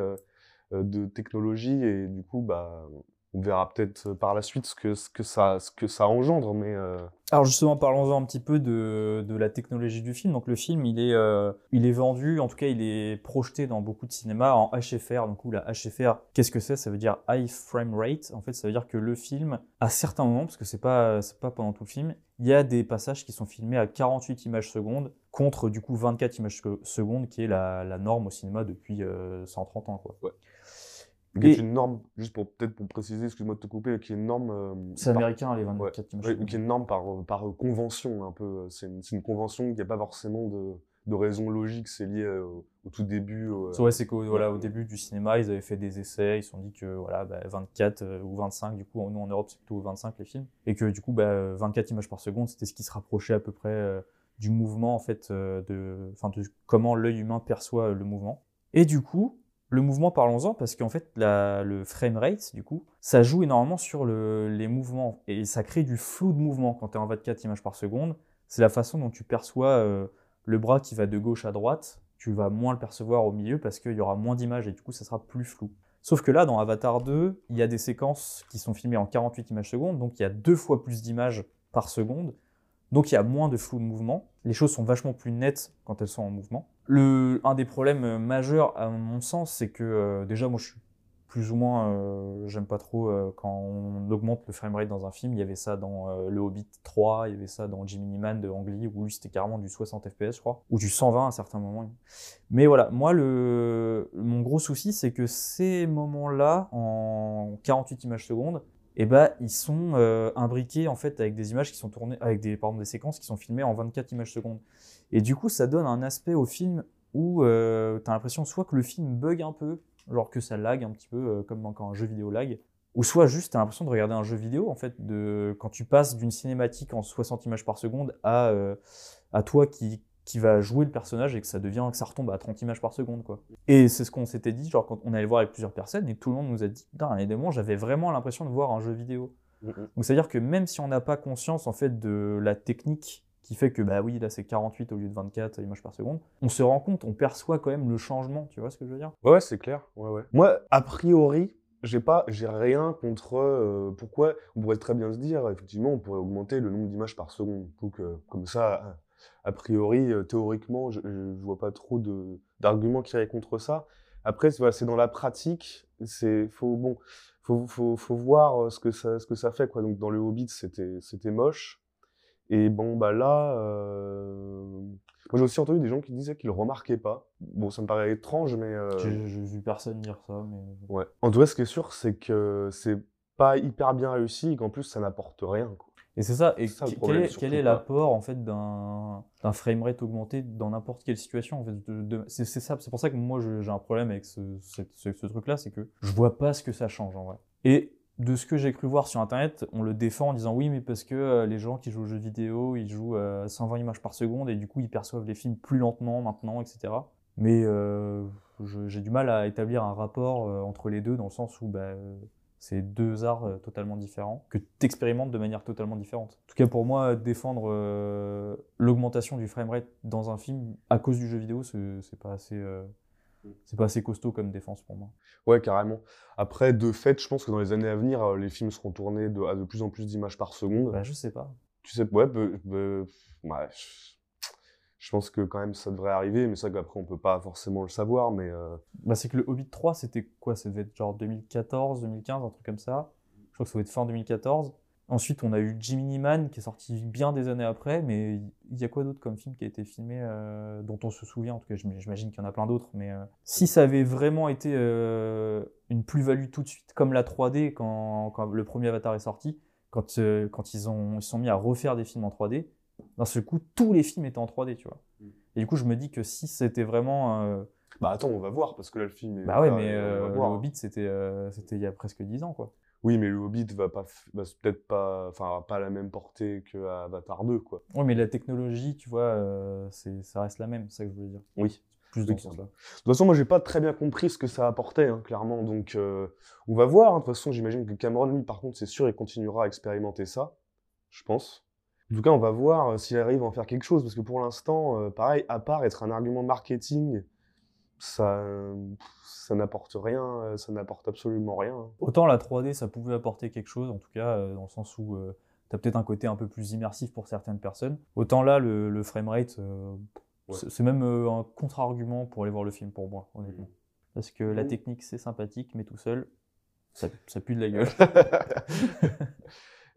de technologie, et du coup, bah, on verra peut-être par la suite ce que ce que ça ce que ça engendre, mais euh, Alors justement, parlons-en un petit peu de, de la technologie du film. Donc le film, il est, euh, il est vendu, en tout cas, il est projeté dans beaucoup de cinémas en HFR. Donc où la HFR, qu'est-ce que c'est? Ça veut dire High Frame Rate. En fait, ça veut dire que le film, à certains moments, parce que c'est pas, c'est pas pendant tout le film, il y a des passages qui sont filmés à 48 images secondes contre du coup 24 images se- secondes, qui est la, la norme au cinéma depuis euh, 130 ans, quoi. Qui est une norme, juste pour peut-être pour préciser, excuse-moi de te couper, qui est une norme. euh, C'est par- américain, les 24 Ouais, images ouais, qui est une norme par, par convention, un peu. C'est une, c'est une convention qui n'a pas forcément de, de raison logique, c'est lié euh, au, tout début. au- Ouais, c'est qu'au voilà, au début du cinéma, ils avaient fait des essais, ils se sont dit que voilà, bah, 24 euh, ou 25, du coup, nous en Europe, c'est plutôt 25 les films, et que du coup, bah, 24 images par seconde, c'était ce qui se rapprochait à peu près euh, du mouvement, en fait, euh, de, enfin, de comment l'œil humain perçoit euh, le mouvement. Et du coup, le mouvement, parlons-en, parce qu'en fait, le frame rate, du coup, ça joue énormément sur le, les mouvements, et ça crée du flou de mouvement quand tu es en 24 images par seconde. C'est la façon dont tu perçois euh, le bras qui va de gauche à droite, tu vas moins le percevoir au milieu parce qu'il y aura moins d'images et du coup ça sera plus flou. Sauf que là, dans Avatar 2, il y a des séquences qui sont filmées en 48 images secondes, donc il y a deux fois plus d'images par seconde, donc il y a moins de flou de mouvement. Les choses sont vachement plus nettes quand elles sont en mouvement. Le, un des problèmes euh, majeurs, à mon sens, c'est que euh, déjà, moi je suis plus ou moins, euh, j'aime pas trop quand on augmente le framerate dans un film. Il y avait ça dans Le Hobbit 3, il y avait ça dans Jiminy Man de Ang Lee, où c'était carrément du 60 fps, je crois, ou du 120 à certains moments. Mais voilà, moi, le, mon gros souci, c'est que ces moments-là, en 48 images secondes, eh ben, ils sont euh, imbriqués en fait avec des images qui sont tournées, avec des, pardon, des séquences qui sont filmées en 24 images secondes. Et du coup, ça donne un aspect au film où euh, tu as l'impression soit que le film bug un peu, genre que ça lag un petit peu, euh, comme quand un jeu vidéo lag, ou soit juste tu as l'impression de regarder un jeu vidéo, en fait, de, quand tu passes d'une cinématique en 60 images par seconde à, euh, à toi qui, qui va jouer le personnage et que ça devient, que ça retombe à 30 images par seconde, quoi. Et c'est ce qu'on s'était dit, genre quand on allait voir avec plusieurs personnes et tout le monde nous a dit, putain, les démons, j'avais vraiment l'impression de voir un jeu vidéo. Donc c'est-à-dire que même si on n'a pas conscience, en fait, de la technique qui fait que, bah oui, là c'est 48 au lieu de 24 images par seconde, on se rend compte, on perçoit quand même le changement, tu vois ce que je veux dire? Ouais, ouais, c'est clair. Ouais, ouais. Moi, a priori, j'ai pas, j'ai rien contre. euh, pourquoi? On pourrait très bien se dire, effectivement, on pourrait augmenter le nombre d'images par seconde. Donc, euh, comme ça, a priori, euh, théoriquement, je, je vois pas trop d'arguments qui iraient contre ça. Après, c'est voilà, c'est dans la pratique. C'est faut bon, faut, faut, faut voir euh, ce que ça ce que ça fait quoi. Donc dans le Hobbit, c'était c'était moche. Et bon bah là, euh, Moi, j'ai aussi entendu des gens qui disaient qu'ils remarquaient pas. Bon, ça me paraît étrange, mais. euh, J'ai j'ai vu personne dire ça, mais. Ouais. En tout cas, ce qui est sûr, c'est que c'est pas hyper bien réussi et qu'en plus, ça n'apporte rien. quoi. Et c'est ça. Et ça, qu- quel problème, est, quel l'apport en fait d'un framerate augmenté dans n'importe quelle situation en fait de- de- C'est ça. C'est pour ça que moi j'ai un problème avec ce, cette- ce, ce truc-là, c'est que je vois pas ce que ça change en vrai. Et de ce que j'ai cru voir sur internet, on le défend en disant oui, mais parce que euh, les gens qui jouent aux jeux vidéo, ils jouent à 120 images par seconde et du coup ils perçoivent les films plus lentement maintenant, etc. Mais euh, j'ai du mal à établir un rapport euh, entre les deux dans le sens où bah, euh, c'est deux arts euh, totalement différents que tu expérimentes de manière totalement différente. En tout cas, pour moi, défendre euh, l'augmentation du framerate dans un film à cause du jeu vidéo, c'est pas assez. euh, c'est pas assez costaud comme défense pour moi. Ouais, carrément. Après, de fait, je pense que dans les années à venir, les films seront tournés de, à de plus en plus d'images par seconde. Bah, je sais pas. Tu sais, ouais, bah, bah, je- pense que quand même ça devrait arriver, mais ça qu'après on peut pas forcément le savoir, mais euh, Bah, c'est que le Hobbit 3, c'était quoi? Ça devait être genre 2014, 2015, un truc comme ça. Je crois que ça doit être fin 2014. Ensuite, on a eu Jiminy Man qui est sorti bien des années après, mais il y a quoi d'autre comme film qui a été filmé euh, dont on se souvient? En tout cas, j'im- j'imagine qu'il y en a plein d'autres. Mais euh, si ça avait vraiment été une plus-value tout de suite, comme la 3D quand, le premier Avatar est sorti, quand, quand ils, ont, ils sont mis à refaire des films en 3D, d'un seul coup, tous les films étaient en 3D, tu vois. Et du coup, je me dis que si c'était vraiment. euh, bah attends, on va voir parce que là le film est. bah ouais, mais euh, le. Hobbit, c'était euh, c'était il y a presque 10 ans, quoi. Oui, mais le Hobbit va pas, va peut-être pas, enfin, pas la même portée que Avatar 2, quoi. Oui, mais la technologie, tu vois, euh, c'est, ça reste la même, c'est ça que je voulais dire. Oui. Plus de Oui. sens là. De toute façon, moi, j'ai pas très bien compris ce que ça apportait, hein, clairement. Donc, on va voir. hein. De toute façon, j'imagine que Cameron, lui, par contre, c'est sûr, il continuera à expérimenter ça. Je pense. En tout cas, on va voir euh, s'il arrive à en faire quelque chose. Parce que pour l'instant, euh, pareil, à part être un argument marketing, ça, ça n'apporte rien. euh, Ça n'apporte absolument rien. Autant la 3D, ça pouvait apporter quelque chose, en tout cas, dans le sens où tu as peut-être un côté un peu plus immersif pour certaines personnes. Autant là, le, le framerate, euh, Ouais. c'est, même euh, un contre-argument pour aller voir le film, pour moi, honnêtement. Parce que la Mhm. technique, c'est sympathique, mais tout seul, ça, ça pue de la (laughs) gueule. (laughs)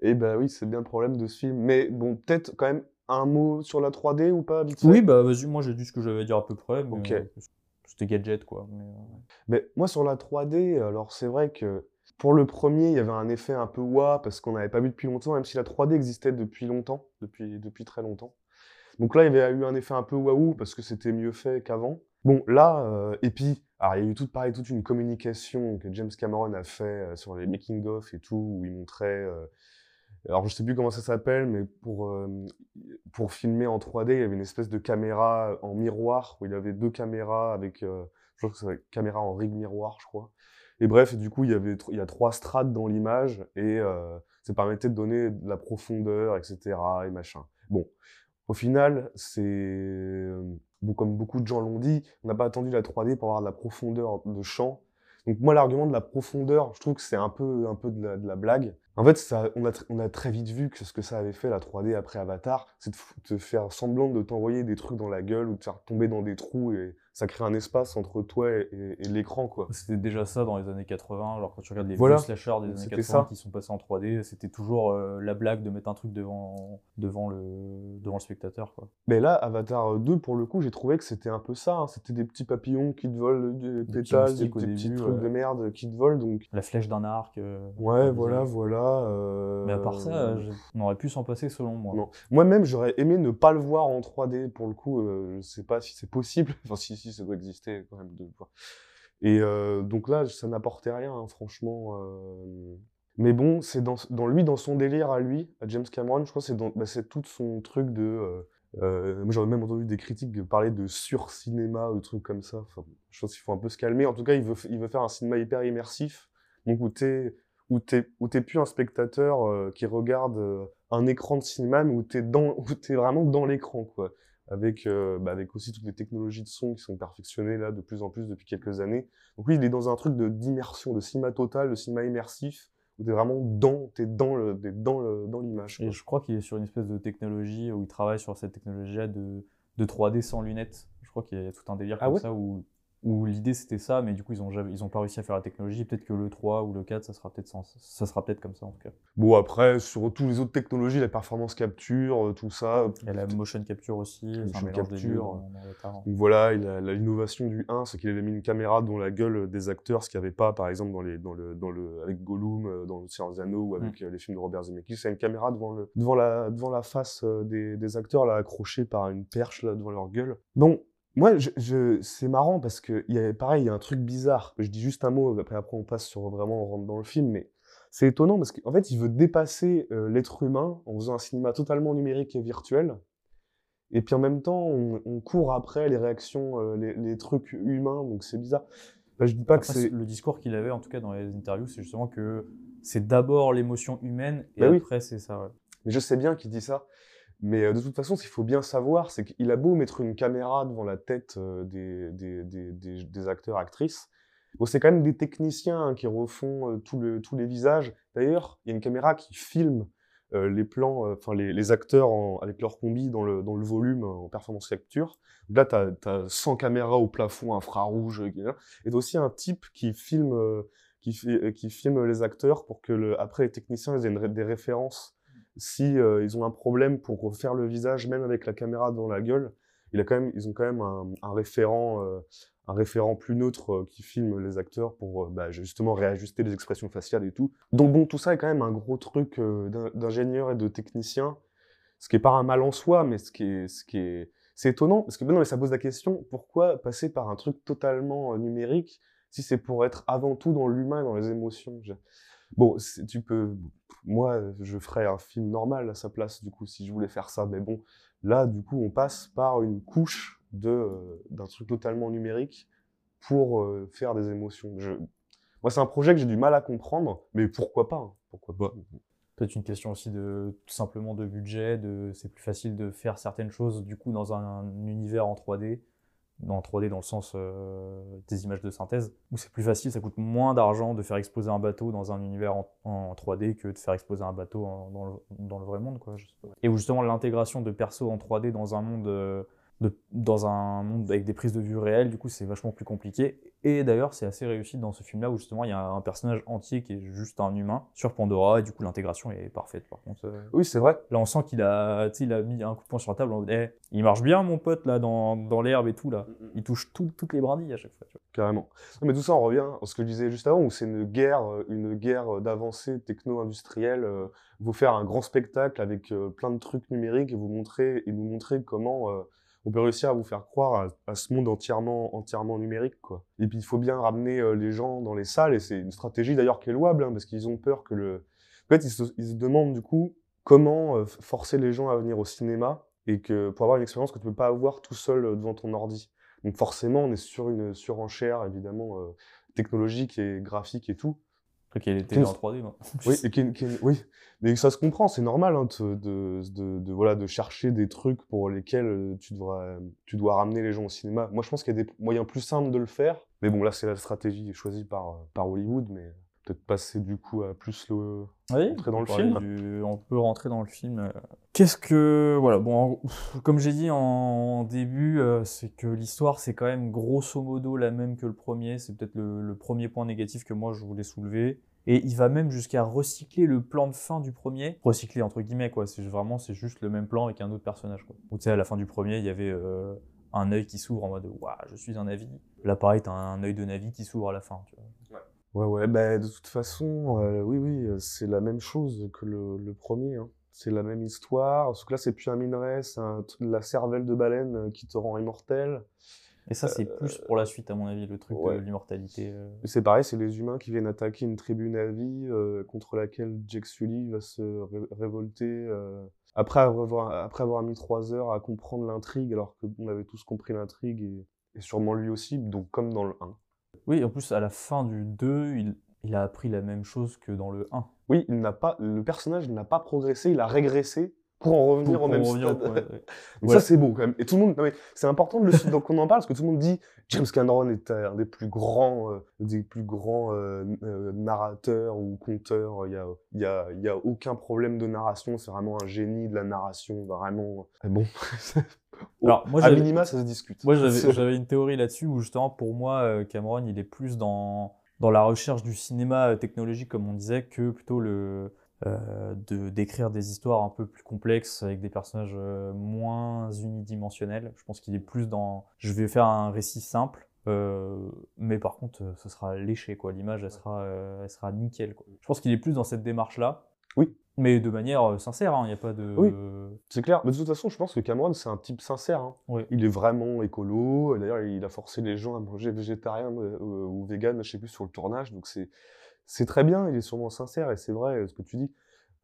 Et ben oui, c'est bien le problème de ce film. Mais bon, peut-être quand même un mot sur la 3D ou pas, vite fait? Oui, bah vas-y, moi j'ai dit ce que j'avais à dire à peu près, mais euh, c'était gadget, quoi. Mais, euh, Mais moi, sur la 3D, alors c'est vrai que pour le premier, il y avait un effet un peu waouh parce qu'on n'avait pas vu depuis longtemps, même si la 3D existait depuis longtemps, depuis, depuis très longtemps. Donc là, il y avait eu un effet un peu waouh parce que c'était mieux fait qu'avant. Bon, là, euh, et puis, alors il y a eu toute, pareil, toute une communication que James Cameron a fait euh, sur les making-of et tout, où il montrait. euh, alors, je sais plus comment ça s'appelle, mais pour, euh, pour filmer en 3D, il y avait une espèce de caméra en miroir, où il avait deux caméras avec. euh, je crois que c'est caméra en rig miroir, je crois. Et bref, du coup, il y, avait, il y a trois strates dans l'image, et euh, ça permettait de donner de la profondeur, etc. et machin. Bon, au final, c'est. euh, comme beaucoup de gens l'ont dit, on n'a pas attendu la 3D pour avoir de la profondeur de champ. Donc, moi, l'argument de la profondeur, je trouve que c'est un peu, un peu de la blague. En fait, ça, on, a on a très vite vu que ce que ça avait fait, la 3D après Avatar, c'est de te faire semblant de t'envoyer des trucs dans la gueule ou de te faire tomber dans des trous et ça crée un espace entre toi et, et- et l'écran, quoi. C'était déjà ça dans les années 80, genre quand tu regardes les Voilà. slashers des années C'était 80 ça. qui sont passés en 3D, c'était toujours euh, la blague de mettre un truc devant, devant, le, devant le spectateur. Quoi. Mais là, Avatar 2, pour le coup, j'ai trouvé que c'était un peu ça. hein. C'était des petits papillons qui te volent, des pétales, des, petits début, trucs ouais. de merde qui te volent. Donc, La flèche d'un arc. euh, ouais, voilà, voilà. euh, Mais à part ça, je- on aurait pu s'en passer selon moi. Moi-même, j'aurais aimé ne pas le voir en 3D. Pour le coup, je sais pas si c'est possible. (laughs) Enfin, si, ça doit exister quand même. Et euh, donc là, ça n'apportait rien, hein, franchement. euh. Mais bon, c'est dans, lui, dans son délire à lui, à James Cameron, je crois bah, c'est tout son truc de. euh, euh, même entendu des critiques parler de sur-cinéma ou trucs comme ça. Je pense qu'il faut un peu se calmer. En tout cas, il veut, faire un cinéma hyper immersif. Donc, où t'es où t'es où t'es plus un spectateur qui regarde un écran de cinéma, mais où t'es dans où t'es vraiment dans l'écran, quoi. Avec euh, bah, avec aussi toutes les technologies de son qui sont perfectionnées là de plus en plus depuis quelques années. Donc oui, il est dans un truc de d'immersion, de cinéma total, de cinéma immersif, où t'es vraiment dans t'es dans le t'es dans le dans l'image. Et je crois qu'il est sur une espèce de technologie où il travaille sur cette technologie-là de, de 3D sans lunettes. Je crois qu'il y a tout un délire Ah comme ouais? ça où où l'idée c'était ça, mais du coup ils ont, jamais- ils ont pas réussi à faire la technologie. Peut-être que le 3 ou le 4, ça sera peut-être ça sera peut-être comme ça en tout cas. Bon, après, sur toutes les autres technologies, la performance capture, euh, tout ça. Il y a la motion capture aussi, Motion deux, capture. Donc voilà, l'innovation du 1, c'est qu'il avait mis une caméra dans la gueule des acteurs, ce qu'il n'y avait pas, par exemple, dans les, dans le, dans le, avec Gollum, euh, dans Le Seigneur des Anneaux, ou avec euh, les films de Robert Zemeckis. C'est une caméra devant, le, devant, la, devant la face des, des acteurs, là, accrochée par une perche là, devant leur gueule. Bon, moi, je, je- c'est marrant parce que, y a, pareil, il y a un truc bizarre. Je dis juste un mot, après, après on passe sur vraiment, on rentre dans le film, mais c'est étonnant parce qu'en fait, il veut dépasser euh, l'être humain en faisant un cinéma totalement numérique et virtuel. Et puis en même temps, on, on court après les réactions, euh, les, les trucs humains, donc c'est bizarre. Bah, je dis pas que c'est. le discours qu'il avait en tout cas dans les interviews, c'est justement que c'est d'abord l'émotion humaine et Bah oui. après c'est ça. ouais. Mais je sais bien qu'il dit ça. Mais euh, de toute façon, ce qu'il faut bien savoir, c'est qu'il a beau mettre une caméra devant la tête euh, des, des, des, acteurs, actrices. C'est quand même des techniciens hein, qui refont euh, tous les visages. D'ailleurs, il y a une caméra qui filme les plans, enfin les, acteurs avec leur combi dans le, volume en performance capture. Là, tu as, 100 caméras au plafond infrarouge. Et t'as aussi un type qui filme, les acteurs pour que après les techniciens aient des références. Si euh, ils ont un problème pour refaire le visage, même avec la caméra dans la gueule, ils ont quand même un, référent, euh, un référent plus neutre euh, qui filme les acteurs pour bah, justement réajuster les expressions faciales et tout. Donc bon, tout ça est quand même un gros truc d'in- d'ingénieur et de technicien, ce qui est pas un mal en soi, mais ce qui est, ce qui est, c'est étonnant parce que ben non, mais ça pose la question pourquoi passer par un truc totalement numérique si c'est pour être avant tout dans l'humain dans les émotions? Bon, tu peux, moi, je ferais un film normal à sa place du coup si je voulais faire ça, mais bon, là du coup on passe par une couche euh, d'un truc totalement numérique pour euh, faire des émotions. Moi, c'est un projet que j'ai du mal à comprendre, mais pourquoi pas hein, Pourquoi pas. Peut-être une question aussi de tout simplement de budget, c'est plus facile de faire certaines choses du coup dans un, univers en 3D, en 3D dans le sens euh, des images de synthèse, où c'est plus facile, ça coûte moins d'argent de faire exploser un bateau dans un univers en, en 3D que de faire exploser un bateau dans, le, dans vrai monde quoi. Et où justement l'intégration de persos en 3D dans un monde euh, de- dans un monde avec des prises de vue réelles, du coup c'est vachement plus compliqué. Et d'ailleurs c'est assez réussi dans ce film-là où justement il y a un personnage entier qui est juste un humain sur Pandora et du coup l'intégration est parfaite par contre. euh. Oui, c'est vrai. Là on sent qu'il a, il a mis un coup de poing sur la table en mode Eh, il marche bien mon pote là dans, dans l'herbe et tout là. Il touche tout- toutes les brindilles à chaque fois. tu vois. Carrément. Non, mais tout ça, on revient à ce que je disais juste avant, où c'est une guerre, euh, une guerre d'avancée techno-industrielle. euh, vous faire un grand spectacle avec plein de trucs numériques et vous montrer et nous montrer comment on peut réussir à vous faire croire à, ce monde entièrement, entièrement numérique, quoi. Et puis il faut bien ramener euh, les gens dans les salles et c'est une stratégie d'ailleurs qui est louable, hein, parce qu'ils ont peur que le. En fait, ils se, demandent du coup comment euh, forcer les gens à venir au cinéma et que pour avoir une expérience que tu peux pas avoir tout seul euh, devant ton ordi. Donc forcément, on est sur une surenchère évidemment technologique et graphique et tout. Truc qui était en 3D. moi. (laughs) Oui, et qui- qui- oui, mais ça se comprend, c'est normal hein, de, de, de, de- voilà, de chercher des trucs pour lesquels euh, tu, devras, tu dois ramener les gens au cinéma. Moi, je pense qu'il y a des moyens plus simples de le faire. Mais bon, là, c'est la stratégie choisie par, par Hollywood, mais peut-être passer du coup à plus le... Oui, entrer dans on le film. du- on peut rentrer dans le film. euh. Qu'est-ce que. Voilà, bon, en- comme j'ai dit en début, euh, c'est que l'histoire, c'est quand même grosso modo la même que le premier. C'est peut-être le, le premier point négatif que moi je voulais soulever. Et il va même jusqu'à recycler le plan de fin du premier. Recycler entre guillemets, quoi. C'est vraiment, c'est juste le même plan avec un autre personnage, quoi. Tu sais, à la fin du premier, il y avait euh, un œil qui s'ouvre en mode Waouh, je suis un Navi. Là, pareil, t'as un œil de Navi qui s'ouvre à la fin, tu vois. Ouais, ouais, bah, de toute façon, euh, oui, oui, euh, c'est la même chose que le, le premier. hein. C'est la même histoire, sauf que là, c'est plus un minerai, c'est un truc de la cervelle de baleine euh, qui te rend immortel. Et ça, c'est plus pour la suite, à mon avis, le truc ouais. de l'immortalité. euh. C'est pareil, c'est les humains qui viennent attaquer une tribu Navi euh, contre laquelle Jake Sully va se ré- révolter euh, après, avoir, après avoir mis trois heures à comprendre l'intrigue, alors qu'on avait tous compris l'intrigue et, et sûrement lui aussi, donc comme dans le 1. Oui, en plus, à la fin du 2, il, a appris la même chose que dans le 1. Oui, il n'a pas, le personnage n'a pas progressé, il a régressé pour en revenir Pour- au pour même en revenir au stade. point, ouais, (laughs) ouais. Donc Ouais. Ça, c'est beau quand même. Et tout le monde, c'est important de le, donc on en parle parce que tout le monde dit James Cameron est un des plus grands, euh, des plus grands euh, euh, narrateurs ou conteurs. Il y a, y a, y a aucun problème de narration. C'est vraiment un génie de la narration, vraiment. Mais bon? (laughs) Alors, moi, à minima, ça se discute. Moi, j'avais une théorie là-dessus où justement, pour moi, Cameron, il est plus dans, dans la recherche du cinéma technologique, comme on disait, que plutôt le de d'écrire des histoires un peu plus complexes avec des personnages euh, moins unidimensionnels. Je pense qu'il est plus dans, je vais faire un récit simple. euh, mais par contre, euh, ce sera léché, quoi. L'image, elle sera, euh, elle sera nickel, quoi. Je pense qu'il est plus dans cette démarche-là. Oui. Mais de manière euh, sincère, hein. il n'y a pas de. Oui. C'est clair. Mais de toute façon, je pense que Cameron, c'est un type sincère. hein. Oui. Il est vraiment écolo. D'ailleurs, il a forcé les gens à manger végétarien euh, ou vegan, je sais plus, sur le tournage. Donc, c'est c'est très bien. Il est sûrement sincère. Et c'est vrai euh, ce que tu dis.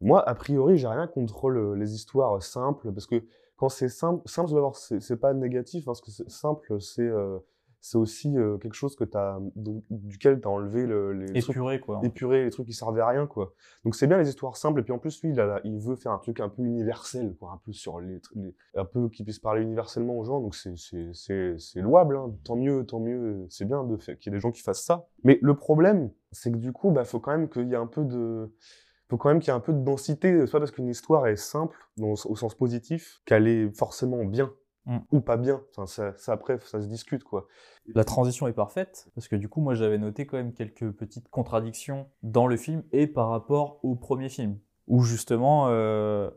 Moi, a priori, j'ai rien contre le- les histoires simples. Parce que quand c'est simple, simple c'est pas négatif. Parce que simple, c'est euh, c'est aussi euh, quelque chose que as, donc, duquel tu as enlevé le, les trucs Épuré, quoi. épuré, les trucs qui servaient à rien, quoi. Donc c'est bien les histoires simples, et puis en plus, lui, il, a il veut faire un truc un peu universel, quoi, un peu sur les, les- un peu qui puisse parler universellement aux gens, donc c'est, c'est, c'est, c'est louable, hein. tant mieux, tant mieux, c'est bien de qu'il y ait des gens qui fassent ça. Mais le problème, c'est que du coup, bah, faut quand même qu'il y ait un peu de, faut quand même qu'il y ait un peu de densité, c'est pas parce qu'une histoire est simple, dans- au sens positif, qu'elle est forcément bien. Mm. Ou pas bien, enfin, ça, ça après ça se discute quoi. La transition est parfaite, parce que du coup, moi j'avais noté quand même quelques petites contradictions dans le film et par rapport au premier film, où justement, euh,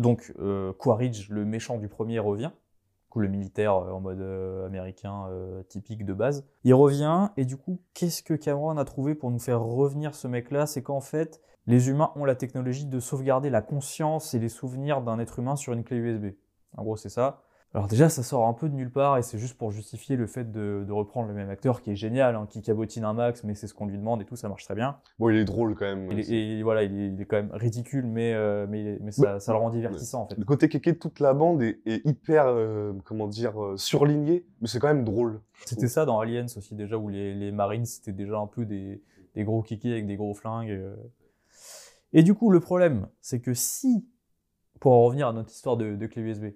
donc, euh, Quaritch, le méchant du premier, revient, du coup, le militaire euh, en mode euh, américain typique de base. Il revient, et du coup, qu'est-ce que Cameron a trouvé pour nous faire revenir ce mec-là? C'est qu'en fait, les humains ont la technologie de sauvegarder la conscience et les souvenirs d'un être humain sur une clé USB. En gros, c'est ça. Alors déjà, ça sort un peu de nulle part et c'est juste pour justifier le fait de, de reprendre le même acteur qui est génial, hein, qui cabotine un max, mais c'est ce qu'on lui demande et tout, ça marche très bien. Bon, il est drôle quand même. Il est- et voilà, il est, il est quand même ridicule, mais, euh, mais, mais ça, ça le rend divertissant en fait. Le côté kéké de toute la bande est, est hyper, euh, comment dire, euh, surligné, mais c'est quand même drôle. C'était ça dans Aliens aussi déjà, où les, les Marines c'était déjà un peu des, des gros kikis avec des gros flingues. Et du coup, le problème, c'est que si, pour en revenir à notre histoire de, de clé USB,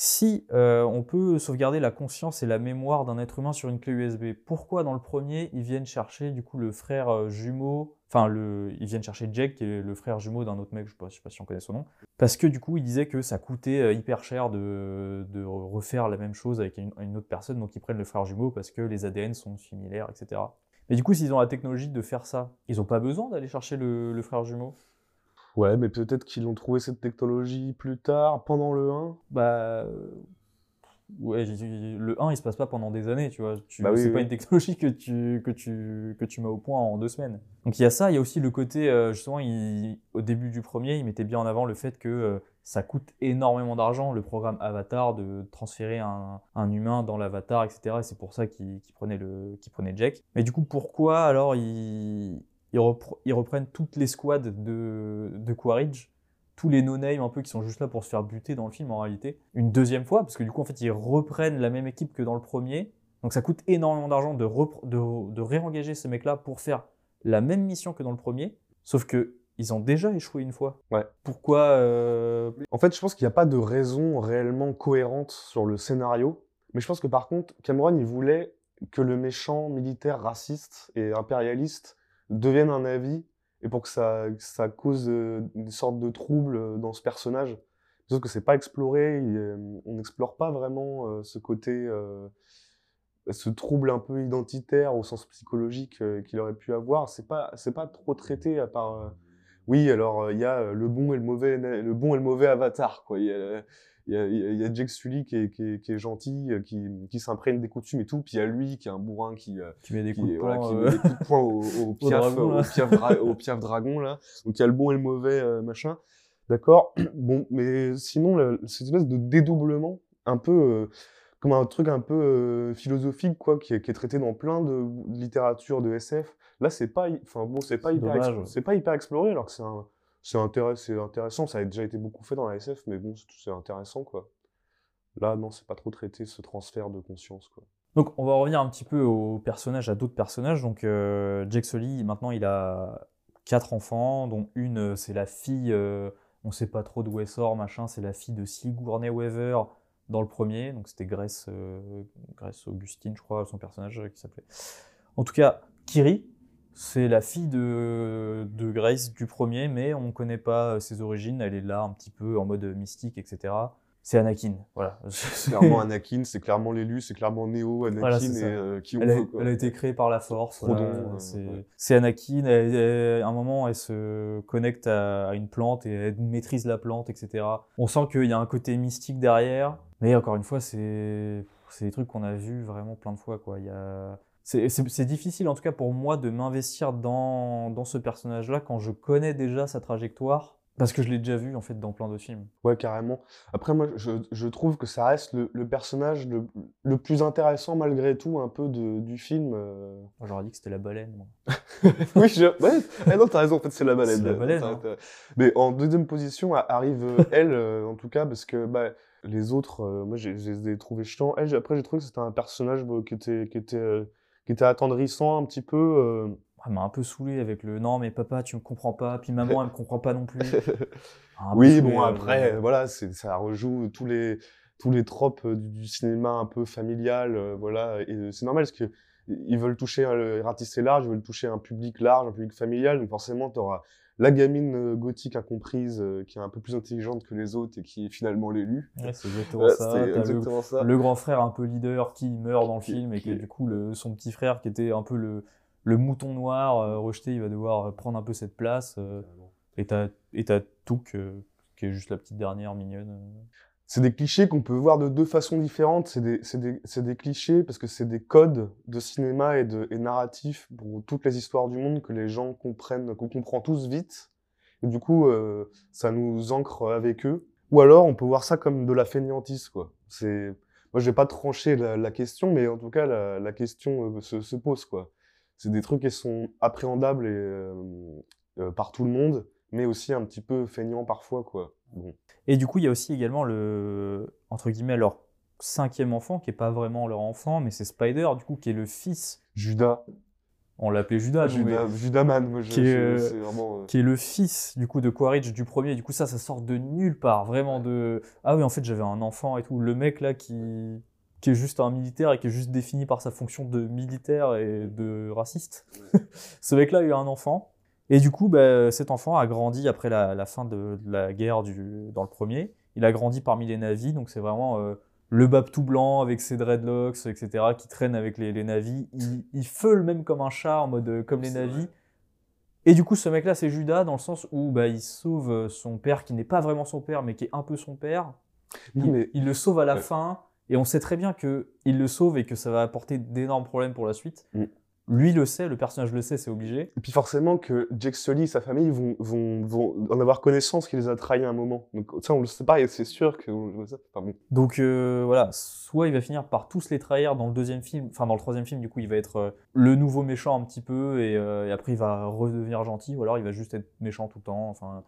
si euh, on peut sauvegarder la conscience et la mémoire d'un être humain sur une clé USB, pourquoi dans le premier ils viennent chercher du coup le frère euh, jumeau, enfin ils viennent chercher Jack qui est le frère jumeau d'un autre mec, je sais sais pas si on connaît son nom, parce que du coup il disait que ça coûtait euh, hyper cher de, refaire la même chose avec une, autre personne, donc ils prennent le frère jumeau parce que les ADN sont similaires, etc. Mais du coup s'ils ont la technologie de faire ça, ils ont pas besoin d'aller chercher le frère jumeau? Ouais, mais peut-être qu'ils ont trouvé cette technologie plus tard, pendant le 1. Bah. Ouais, le 1 il se passe pas pendant des années, tu vois. Tu, Bah oui, c'est pas une technologie que tu, que, tu, que tu mets au point en deux semaines. Donc il y a ça, il y a aussi le côté, euh, justement, il- au début du premier, il mettait bien en avant le fait que euh, ça coûte énormément d'argent, le programme Avatar, de transférer un, un humain dans l'Avatar, etc. Et c'est pour ça qu'il prenait, le, prenait Jack. Mais du coup, pourquoi alors ils, ils, repre- ils reprennent toutes les squads de, de Quaritch tous les no-name un peu qui sont juste là pour se faire buter dans le film en réalité, une deuxième fois, parce que du coup en fait ils reprennent la même équipe que dans le premier, donc ça coûte énormément d'argent de, de réengager ces mecs-là pour faire la même mission que dans le premier, sauf que ils ont déjà échoué une fois. Ouais. Pourquoi euh, En fait, je pense qu'il n'y a pas de raison réellement cohérente sur le scénario. Mais je pense que par contre, Cameron, il voulait que le méchant militaire raciste et impérialiste devienne un avis et pour que ça, ça cause euh, une sorte de trouble euh, dans ce personnage. Sauf que c'est pas exploré, on n'explore pas vraiment euh, ce côté, ce trouble un peu identitaire au sens psychologique qu'il aurait pu avoir. C'est pas, c'est pas trop traité à part. oui, alors il y a le bon et le mauvais, le bon et le mauvais avatar, quoi. Il y a, y a Jake Sully qui est, qui est, qui est gentil, euh, qui, qui s'imprègne des coutumes et tout, puis il y a lui qui est un bourrin qui, euh, qui met des coups de voilà, poing, euh, au, au, (laughs) piaf, dragon, là. au, piaf dra- au piaf dragon, là. Donc il y a le bon et le mauvais, euh, machin. D'accord (clears throat) Bon, mais sinon, cette espèce de dédoublement, un peu euh, comme un truc un peu euh, philosophique, quoi, qui est, qui est traité dans plein de, de littérature de SF. Là, c'est pas, enfin bon, c'est pas hyper, c'est pas hyper exploré, alors que c'est un, c'est intéress- c'est intéressant. Ça a déjà été beaucoup fait dans la SF, mais bon, c'est c'est intéressant, quoi. Là, non, c'est pas trop traité ce transfert de conscience, quoi. Donc on va revenir un petit peu aux personnages, à d'autres personnages. Donc euh, Jake Sully, maintenant il a quatre enfants, dont une euh, c'est la fille euh, On sait pas trop d'où elle sort, machin. C'est la fille de Sigourney Weaver dans le premier. Donc c'était Grace, euh, Grace Augustine, je crois, son personnage euh, qui s'appelait. En tout cas, Kiri, c'est la fille de, de Grace du premier, mais on ne connaît pas euh, ses origines. Elle est là un petit peu en mode mystique, etc. C'est Anakin, voilà. (laughs) C'est clairement Anakin, c'est clairement l'élu, c'est clairement Neo, Anakin Voilà, et euh, qui on Elle a, veut, quoi. elle a été créée par la Force. Voilà, euh, c'est ouais. Anakin. elle- elle- à un moment, elle se connecte à, à une plante et elle maîtrise la plante, etc. On sent qu'il y a un côté mystique derrière. Mais encore une fois, c'est c'est des trucs qu'on a vus vraiment plein de fois. Quoi. Il y a... C'est difficile, en tout cas pour moi, de m'investir dans, dans ce personnage-là quand je connais déjà sa trajectoire. Parce que je l'ai déjà vu en fait dans plein d'autres films. Ouais, carrément. Après, moi, je, je trouve que ça reste le, le personnage le, le plus intéressant malgré tout, un peu de, du film. euh. J'aurais dit que c'était la baleine. moi. (laughs) oui, je... ouais. Ah non, t'as raison, en fait, c'est la baleine. C'est la baleine, hein. Mais en deuxième position a- arrive euh, elle, euh, en tout cas, parce que bah, les autres, euh, moi, j'ai- je les ai trouvés chiants. Elle, après, j'ai trouvé que c'était un personnage bah, qui était, qui était, euh, qui était attendrissant un petit peu. euh. Elle m'a un peu saoulé avec le non, mais papa, tu me comprends pas. Puis maman, (laughs) elle me comprend pas non plus. (laughs) Peu Oui, saoulé, bon, euh, après, voilà, c'est, ça rejoue tous les, tous les tropes euh, du, du cinéma un peu familial, euh, voilà, et c'est normal parce que ils veulent toucher, ratisser large, ils veulent toucher un public large, un public familial, donc forcément, tu auras la gamine euh, gothique incomprise euh, qui est un peu plus intelligente que les autres et qui est finalement l'élu. Ouais, c'est exactement Ouais, ça. c'est T'as le- exactement ça. Le, grand frère un peu leader qui meurt dans le Qui- film et que qui- du coup, le, son petit frère qui était un peu le, le mouton noir euh, rejeté, il va devoir prendre un peu cette place. euh, et t'as et t'as Took, euh, qui est juste la petite dernière mignonne. C'est des clichés qu'on peut voir de deux façons différentes. C'est des, des, des clichés parce que c'est des codes de cinéma et, de, et narratifs pour toutes les histoires du monde que les gens comprennent, qu'on comprend tous vite. Et du coup, euh, ça nous ancre avec eux. Ou alors, on peut voir ça comme de la fainéantise, quoi. C'est, moi, je vais pas trancher la, la question, mais en tout cas, la, la question euh, se, se pose, quoi. C'est des trucs qui sont appréhendables et, euh, euh, par tout le monde, mais aussi un petit peu feignants parfois, quoi. Bon. Et du coup, il y a aussi également le, entre guillemets, leur cinquième enfant, qui est pas vraiment leur enfant, mais c'est Spider, du coup, qui est le fils. Judas. On l'appelait Judas, mais- Judas, Man, moi, je, qui est, je- euh, vraiment. euh, qui est le fils du coup de Quaritch du premier. Du coup, ça, ça sort de nulle part, vraiment de. Ah oui, en fait, j'avais un enfant et tout. Le mec là qui qui est juste un militaire et qui est juste défini par sa fonction de militaire et de raciste. (laughs) Ce mec-là a eu un enfant. Et du coup, bah, cet enfant a grandi après la, la fin de, de la guerre du, dans le premier. Il a grandi parmi les navis, donc c'est vraiment euh, le bab tout blanc avec ses dreadlocks, etc., qui traîne avec les, les navis. Il, il feule même comme un chat, en mode euh, comme les navis. Et du coup, ce mec-là, c'est Judas, dans le sens où bah, il sauve euh, son père, qui n'est pas vraiment son père, mais qui est un peu son père. Non, Il, mais- il le sauve à la Ouais. fin, et on sait très bien que il le sauve et que ça va apporter d'énormes problèmes pour la suite. Mm. Lui le sait, le personnage le sait, c'est obligé. Et puis forcément que Jake Sully et sa famille vont, vont, vont en avoir connaissance qu'il les a trahis à un moment. Donc ça, on le sait pas et c'est sûr que... Enfin, bon. Donc euh, voilà, soit il va finir par tous les trahir dans le deuxième film, enfin dans le troisième film, du coup il va être euh, le nouveau méchant un petit peu, et, euh, et après il va redevenir gentil, ou alors il va juste être méchant tout le temps. Enfin,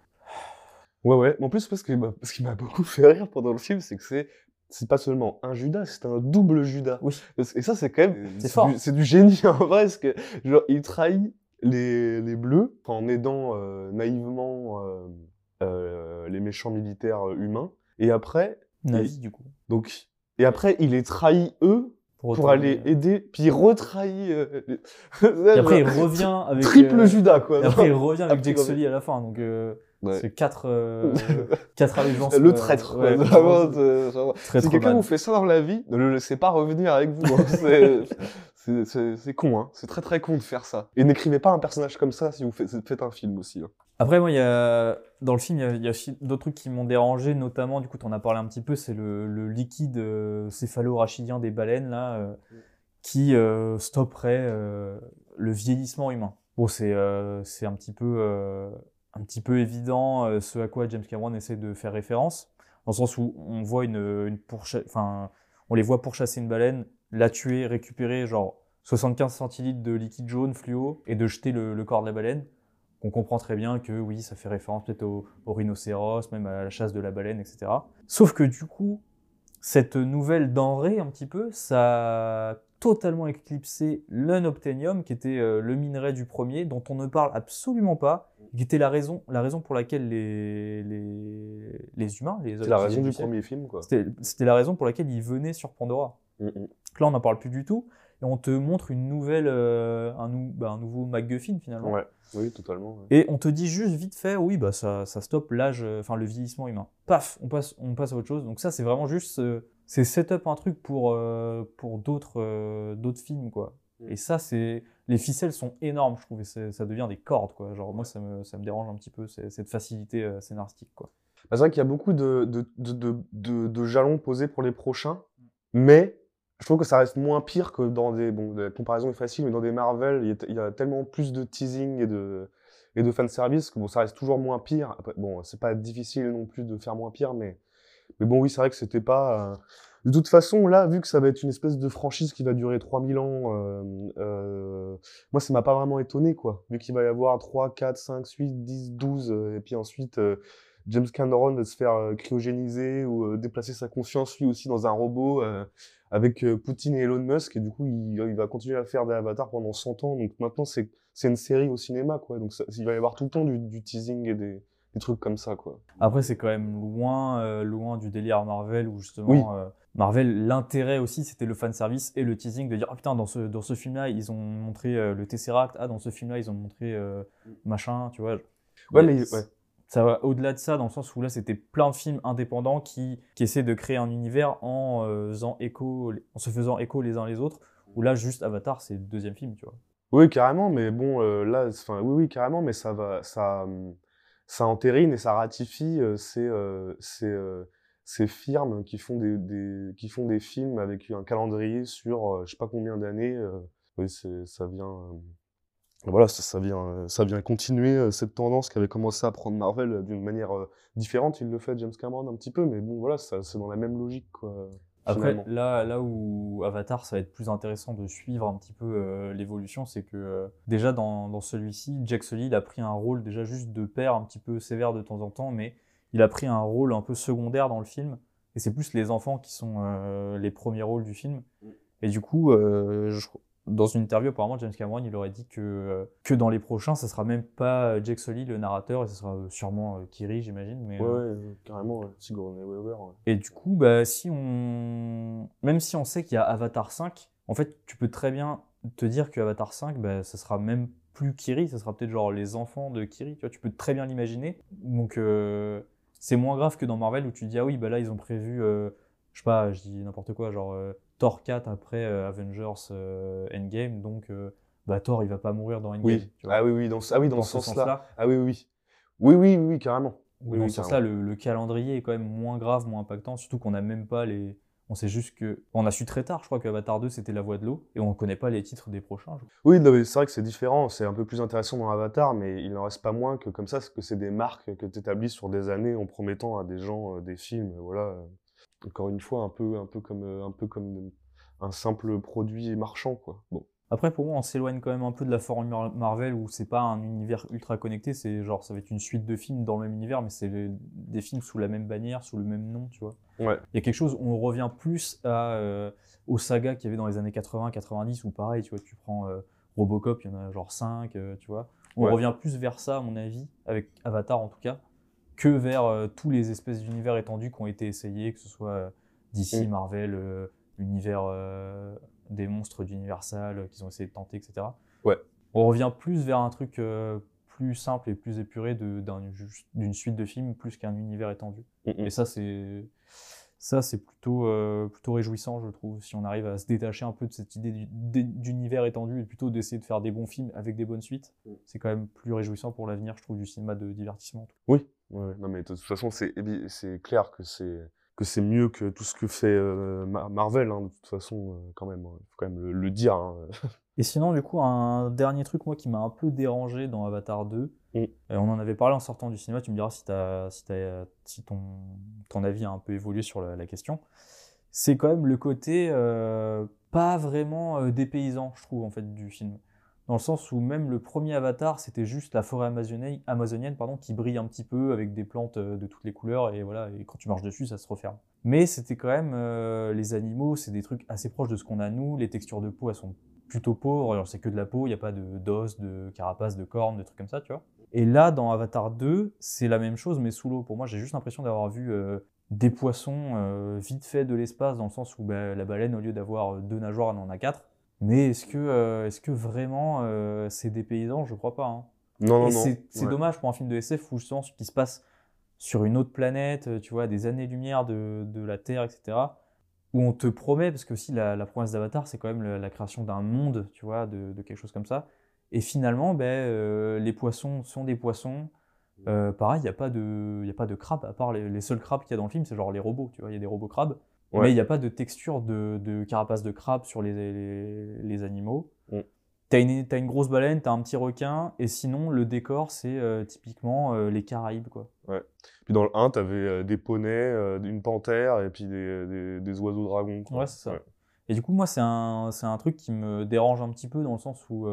Ouais, ouais. En plus, parce que, bah, ce qui m'a (laughs) beaucoup fait rire pendant le film, c'est que c'est c'est pas seulement un Judas, c'est un double Judas. Oui. Et ça, c'est quand même... C'est fort. du- C'est du génie, (laughs) en vrai, parce que, genre, il trahit les, les bleus en aidant euh, naïvement euh, euh, les méchants militaires humains. Et après... Il- du coup. Donc, et après, il les trahit, eux, pour, aller aider, puis il retrahit... Et après il (laughs) revient avec Triple Judas, quoi. Et après il revient avec. (laughs) Sully à la fin, donc Ouais. c'est quatre euh, (laughs) quatre allégeances. Le euh, traître, ouais, (laughs) vraiment. Traître Si quelqu'un vous fait ça dans la vie, ne le laissez pas revenir avec vous. hein. (laughs) C'est- C'est con, hein. C'est très très con de faire ça. Et n'écrivez pas un personnage comme ça si vous faites, faites un film aussi. hein. Après, moi, il y a, dans le film, il y a, d'autres trucs qui m'ont dérangé, notamment, du coup, tu en as parlé un petit peu, c'est le, le liquide euh, céphalo-rachidien des baleines, là, euh, qui euh, stopperait le vieillissement humain. Bon, c'est c'est un petit peu, euh, un petit peu évident euh, ce à quoi James Cameron essaie de faire référence, dans le sens où on voit une, une enfin, on les voit pourchasser une baleine, la tuer, récupérer genre 75 centilitres de liquide jaune fluo et de jeter le, corps de la baleine. On comprend très bien que oui, ça fait référence peut-être au, au rhinocéros, même à la chasse de la baleine, etc. Sauf que du coup, cette nouvelle denrée, un petit peu, ça totalement éclipsé l'unobtainium, qui était euh, le minerai du premier, dont on ne parle absolument pas, qui était la raison, la raison pour laquelle les, les, les humains, les C'est la raison du premier film, quoi. c'était c'était la raison pour laquelle ils venaient sur Pandora. Mm, mm. Là, on n'en parle plus du tout, et on te montre une nouvelle, euh, un, nou- bah, un nouveau MacGuffin finalement. Ouais, oui, totalement. ouais. Et on te dit juste vite fait, oui, bah ça, ça stoppe l'âge, euh, enfin le vieillissement humain. Paf, on passe, on passe à autre chose. Donc ça, c'est vraiment juste, euh, c'est set-up un truc pour, euh, pour d'autres euh, d'autres films, quoi. Mm. Et ça, c'est, les ficelles sont énormes, je trouve, et ça devient des cordes, quoi. Genre moi, ça me, ça me dérange un petit peu, cette facilité euh, scénaristique, quoi. Bah, c'est vrai qu'il y a beaucoup de, de, de, de, de- de jalons posés pour les prochains, mais je trouve que ça reste moins pire que dans des. Bon, la comparaison est facile, mais dans des Marvel, il y a, il y a tellement plus de teasing et de, et de fanservice que bon, ça reste toujours moins pire. Après, bon, c'est pas difficile non plus de faire moins pire, mais, mais bon, oui, c'est vrai que c'était pas. euh, De toute façon, là, vu que ça va être une espèce de franchise qui va durer 3000 ans, euh, euh, moi, ça m'a pas vraiment étonné, quoi. Vu qu'il va y avoir 3, 4, 5, 8, 10, 12, euh, et puis ensuite. euh, James Cameron de se faire euh, cryogéniser ou euh, déplacer sa conscience lui aussi dans un robot avec Poutine et Elon Musk et du coup il, va continuer à faire des avatars pendant 100 ans donc maintenant c'est c'est une série au cinéma quoi donc il va y avoir tout le temps du teasing et des, des trucs comme ça quoi Après, c'est quand même loin, euh, loin du délire Marvel où justement Oui. euh, Marvel, l'intérêt aussi, c'était le fanservice et le teasing de dire ah putain dans ce dans ce film-là ils ont montré euh, le Tesseract, ah dans ce film-là ils ont montré machin, tu vois. ouais mais ouais Ça va au-delà de ça, dans le sens où là, c'était plein de films indépendants qui, qui essaient de créer un univers en, euh, faisant écho, en se faisant écho les uns les autres. Où là, juste Avatar, c'est le deuxième film, tu vois. Oui, carrément, mais bon, euh, là, enfin, oui, oui, carrément, mais ça va, ça, hum, ça entérine et ça ratifie euh, ces, euh, ces, euh, ces firmes qui font des, qui font des films avec un calendrier sur je sais pas combien d'années. oui, ça vient, voilà, ça, vient, ça vient continuer cette tendance qui avait commencé à prendre Marvel d'une manière différente. Il le fait James Cameron un petit peu, mais bon, voilà, c'est dans la même logique, quoi. Après, finalement. là, là où Avatar, ça va être plus intéressant de suivre un petit peu euh, l'évolution, c'est que euh, déjà dans, dans celui-ci, Jack Sully, il a pris un rôle déjà juste de père un petit peu sévère de temps en temps, mais il a pris un rôle un peu secondaire dans le film. Et c'est plus les enfants qui sont euh, les premiers rôles du film. Et du coup, euh, je- dans une interview, apparemment, James Cameron, il aurait dit que, euh, que dans les prochains, ça sera même pas Jack Sully le narrateur, et ce sera euh, sûrement euh, Kiri, j'imagine. Mais, Ouais, euh, ouais, euh, carrément. Sigourney Weaver. ouais. et du coup, bah, si on... même si on sait qu'il y a Avatar 5, en fait, tu peux très bien te dire que Avatar 5, bah, ça sera même plus Kiri, ça sera peut-être genre les enfants de Kiri, tu vois, tu peux très bien l'imaginer. Donc, euh, c'est moins grave que dans Marvel où tu dis, ah oui, bah là, ils ont prévu, euh, je sais pas, je dis n'importe quoi, genre euh, Thor 4 après euh, Avengers euh, Endgame, donc euh, bah, Thor, il va pas mourir dans Endgame. Oui. tu vois. Ah oui, oui, dans, ce- ah oui, dans, Dans ce sens-là. Ah oui, oui, oui. Oui, oui, oui, carrément. Ou Oui, dans oui, ce sens-là, carrément. le, le calendrier est quand même moins grave, moins impactant, surtout qu'on n'a même pas les. On sait juste que. On a su très tard, je crois, que Avatar 2 c'était La Voix de l'eau, et on ne connaît pas les titres des prochains. Oui, c'est vrai que c'est différent, c'est un peu plus intéressant dans Avatar, mais il n'en reste pas moins que comme ça, que c'est des marques que tu établis sur des années en promettant à des gens euh, des films, voilà. Euh, Encore une fois, un peu, un peu comme, euh, un peu comme un simple produit marchand, quoi. Bon. Après, pour moi, on s'éloigne quand même un peu de la formule Mar- Marvel où c'est pas un univers ultra connecté, c'est genre, ça va être une suite de films dans le même univers, mais c'est des films sous la même bannière, sous le même nom, tu vois. Ouais. Il y a quelque chose où on revient plus à, euh, aux sagas qu'il y avait dans les années 80-90, où pareil, tu vois, tu prends euh, Robocop, il y en a genre 5, tu vois. On Ouais. revient plus vers ça, à mon avis, avec Avatar en tout cas, que vers euh, tous les espèces d'univers étendus qui ont été essayés, que ce soit euh, DC, Mm. Marvel, euh, l'univers des monstres d'Universal qu'ils ont essayé de tenter, etc. Ouais. On revient plus vers un truc plus simple et plus épuré d'une suite de films plus qu'un univers étendu. Mm, mm. Et ça, c'est ça, c'est plutôt euh, plutôt réjouissant, je trouve, si on arrive à se détacher un peu de cette idée du- d'é- d'univers étendu et plutôt d'essayer de faire des bons films avec des bonnes suites. Mm. C'est quand même plus réjouissant pour l'avenir, je trouve, du cinéma de divertissement. Oui, ouais, non, mais de toute façon, c'est clair que c'est que c'est mieux que tout ce que fait euh, Ma- Marvel, hein, de toute façon, euh, quand même. Il faut quand même le, le dire. hein. Et sinon, du coup, un dernier truc, moi, qui m'a un peu dérangé dans Avatar 2, Mm. on en avait parlé en sortant du cinéma, tu me diras si, ton, avis a un peu évolué sur la, question, c'est quand même le côté euh, pas vraiment euh, dépaysant, je trouve, en fait, du film. dans le sens où même le premier Avatar, c'était juste la forêt amazonienne, pardon, qui brille un petit peu avec des plantes euh, de toutes les couleurs, et voilà, et quand tu marches dessus, ça se referme. Mais c'était quand même, les animaux, c'est des trucs assez proches de ce qu'on a nous, les textures de peau, elles sont plutôt pauvres, c'est que de la peau, il n'y a pas de d'os, de carapace, de cornes, de trucs comme ça, tu vois. Et là, dans Avatar 2, c'est la même chose, mais sous l'eau. Pour moi, j'ai juste l'impression d'avoir vu euh, des poissons euh, vite fait de l'espace, dans le sens où bah, la baleine, au lieu d'avoir deux nageoires, elle en a quatre. Mais est-ce que, euh, est-ce que vraiment c'est des paysans? Je crois pas. hein. Non, non, Et non. c'est c'est Ouais. dommage pour un film de SF où justement ce qui se passe sur une autre planète, tu vois, des années-lumière de, de la Terre, etc. Où on te promet, parce que aussi la, la promesse d'Avatar, c'est quand même la création d'un monde, tu vois, de, de quelque chose comme ça. Et finalement, ben, euh, les poissons sont des poissons. Euh, pareil, il n'y a, pas de- y a pas de crabes, à part les, les seuls crabes qu'il y a dans le film, c'est genre les robots, tu vois, il y a des robots crabes. Ouais. Mais il n'y a pas de texture de, de carapace de crabe sur les, les, les animaux. Mm. T'as une, t'as une grosse baleine, t'as un petit requin, et sinon le décor c'est euh, typiquement euh, les Caraïbes quoi. Puis dans le 1, t'avais euh, des poneys, une panthère et puis des, des, des oiseaux dragons. quoi. Ouais, c'est ça. Et du coup moi c'est un, un truc qui me dérange un petit peu dans le sens où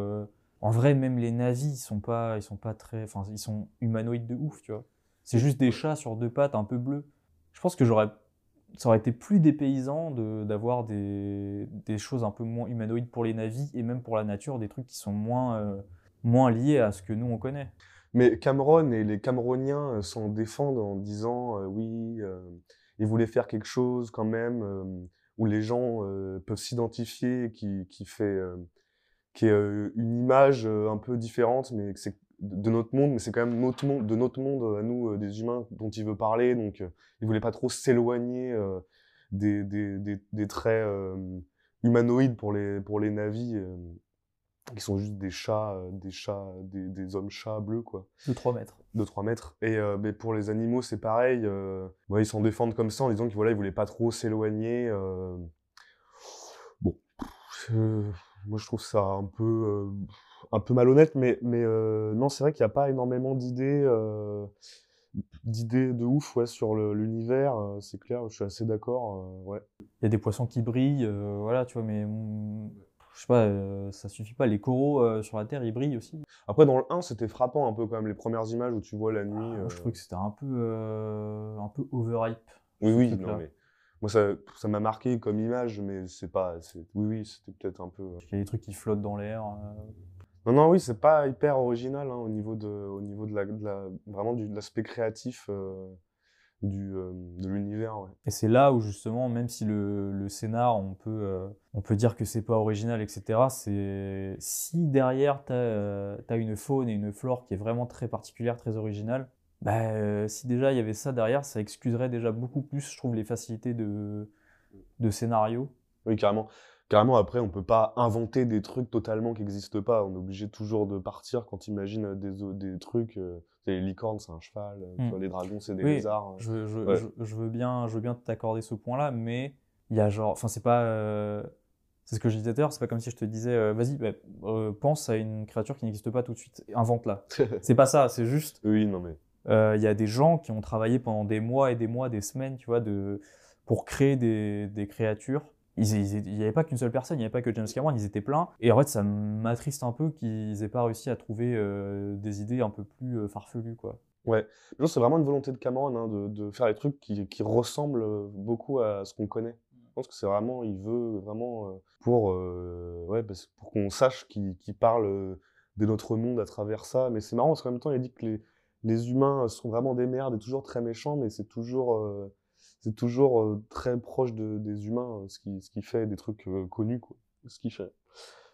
en vrai même les navis ils sont pas, ils sont pas très, enfin ils sont humanoïdes de ouf tu vois. C'est juste des chats sur deux pattes un peu bleus. Je pense que j'aurais, ça aurait été plus dépaysant d'avoir des, des choses un peu moins humanoïdes pour les navis et même pour la nature des trucs qui sont moins, euh, moins liés à ce que nous on connaît. Mais Cameron et les Cameroniens euh, s'en défendent en disant euh, oui, ils voulaient faire quelque chose quand même où les gens peuvent s'identifier, qui, qui fait, qui est euh, une image euh, un peu différente, mais c'est de notre monde, mais c'est quand même notre monde, de notre monde à nous, euh, des humains, dont il veut parler. Donc, euh, il voulait pas trop s'éloigner euh, des, des, des, des traits euh, humanoïdes pour les, pour les navis. euh, qui sont juste des chats, euh, des chats, des, des hommes chats bleus, quoi De 3 mètres. de 3 mètres. Et euh, mais pour les animaux, c'est pareil. euh, ouais, ils s'en défendent comme ça en disant qu'ils voilà, ils voulaient pas trop s'éloigner. euh. Bon, euh, moi je trouve ça un peu, euh, un peu malhonnête, mais, mais euh, non, c'est vrai qu'il n'y a pas énormément d'idées, euh, d'idées de ouf ouais, sur l'univers. euh, c'est clair, je suis assez d'accord. euh, ouais. Il y a des poissons qui brillent, euh, voilà, tu vois, mais je sais pas, ça suffit pas. Les coraux sur la Terre, ils brillent aussi. Après, dans le 1, c'était frappant un peu quand même les premières images où tu vois la nuit. Moi, euh, je trouvais que c'était un peu, un peu overhype. Oui, oui, non, mais moi ça ça m'a marqué comme image, mais c'est pas. Oui, oui, c'était peut-être un peu. euh. Il y a des trucs qui flottent dans l'air. euh. Non, non, oui, c'est pas hyper original hein, au niveau de, au niveau de la, de la vraiment du, de l'aspect créatif euh, du, euh, de l'univers. Ouais. Et c'est là où justement, même si le, le scénar, on peut, euh, on peut dire que c'est pas original, etc. C'est si derrière t'as t'as une faune et une flore qui est vraiment très particulière, très originale. Bah, euh, si déjà il y avait ça derrière, ça excuserait déjà beaucoup plus, je trouve, les facilités de, de scénario. Oui, carrément. Carrément, après, on peut pas inventer des trucs totalement qui n'existent pas. On est obligé toujours de partir quand tu imagines des, des trucs. euh, les licornes, c'est un cheval. euh, Hmm. vois, les dragons, c'est des Oui, lézards. euh. Je, je, Ouais. je, je veux bien, je veux bien t'accorder ce point-là, mais il y a genre, enfin c'est pas, euh, c'est ce que je disais tout à l'heure, c'est pas comme si je te disais, euh, vas-y, bah, euh, pense à une créature qui n'existe pas tout de suite, invente-la. (laughs) c'est pas ça, c'est juste, oui, non, mais. Euh, il y a des gens qui ont travaillé pendant des mois et des mois, des semaines, tu vois, de, pour créer des, créatures. Il n'y avait pas qu'une seule personne, il n'y avait pas que James Cameron, ils étaient pleins. Et en fait, ça m'attriste un peu qu'ils aient pas réussi à trouver euh, des idées un peu plus euh, farfelues, quoi. Ouais, c'est vraiment une volonté de Cameron hein, de, faire des trucs qui, ressemblent beaucoup à ce qu'on connaît. Je pense que c'est vraiment, il veut vraiment pour, ouais, pour qu'on sache qu'il qu'il parle de notre monde à travers ça. Mais c'est marrant parce qu'en même temps, il dit que les, les humains sont vraiment des merdes et toujours très méchants, mais c'est toujours, euh, c'est toujours euh, très proche de, des humains, euh, ce qui, ce qui fait des trucs euh, connus, quoi, ce qu'il fait.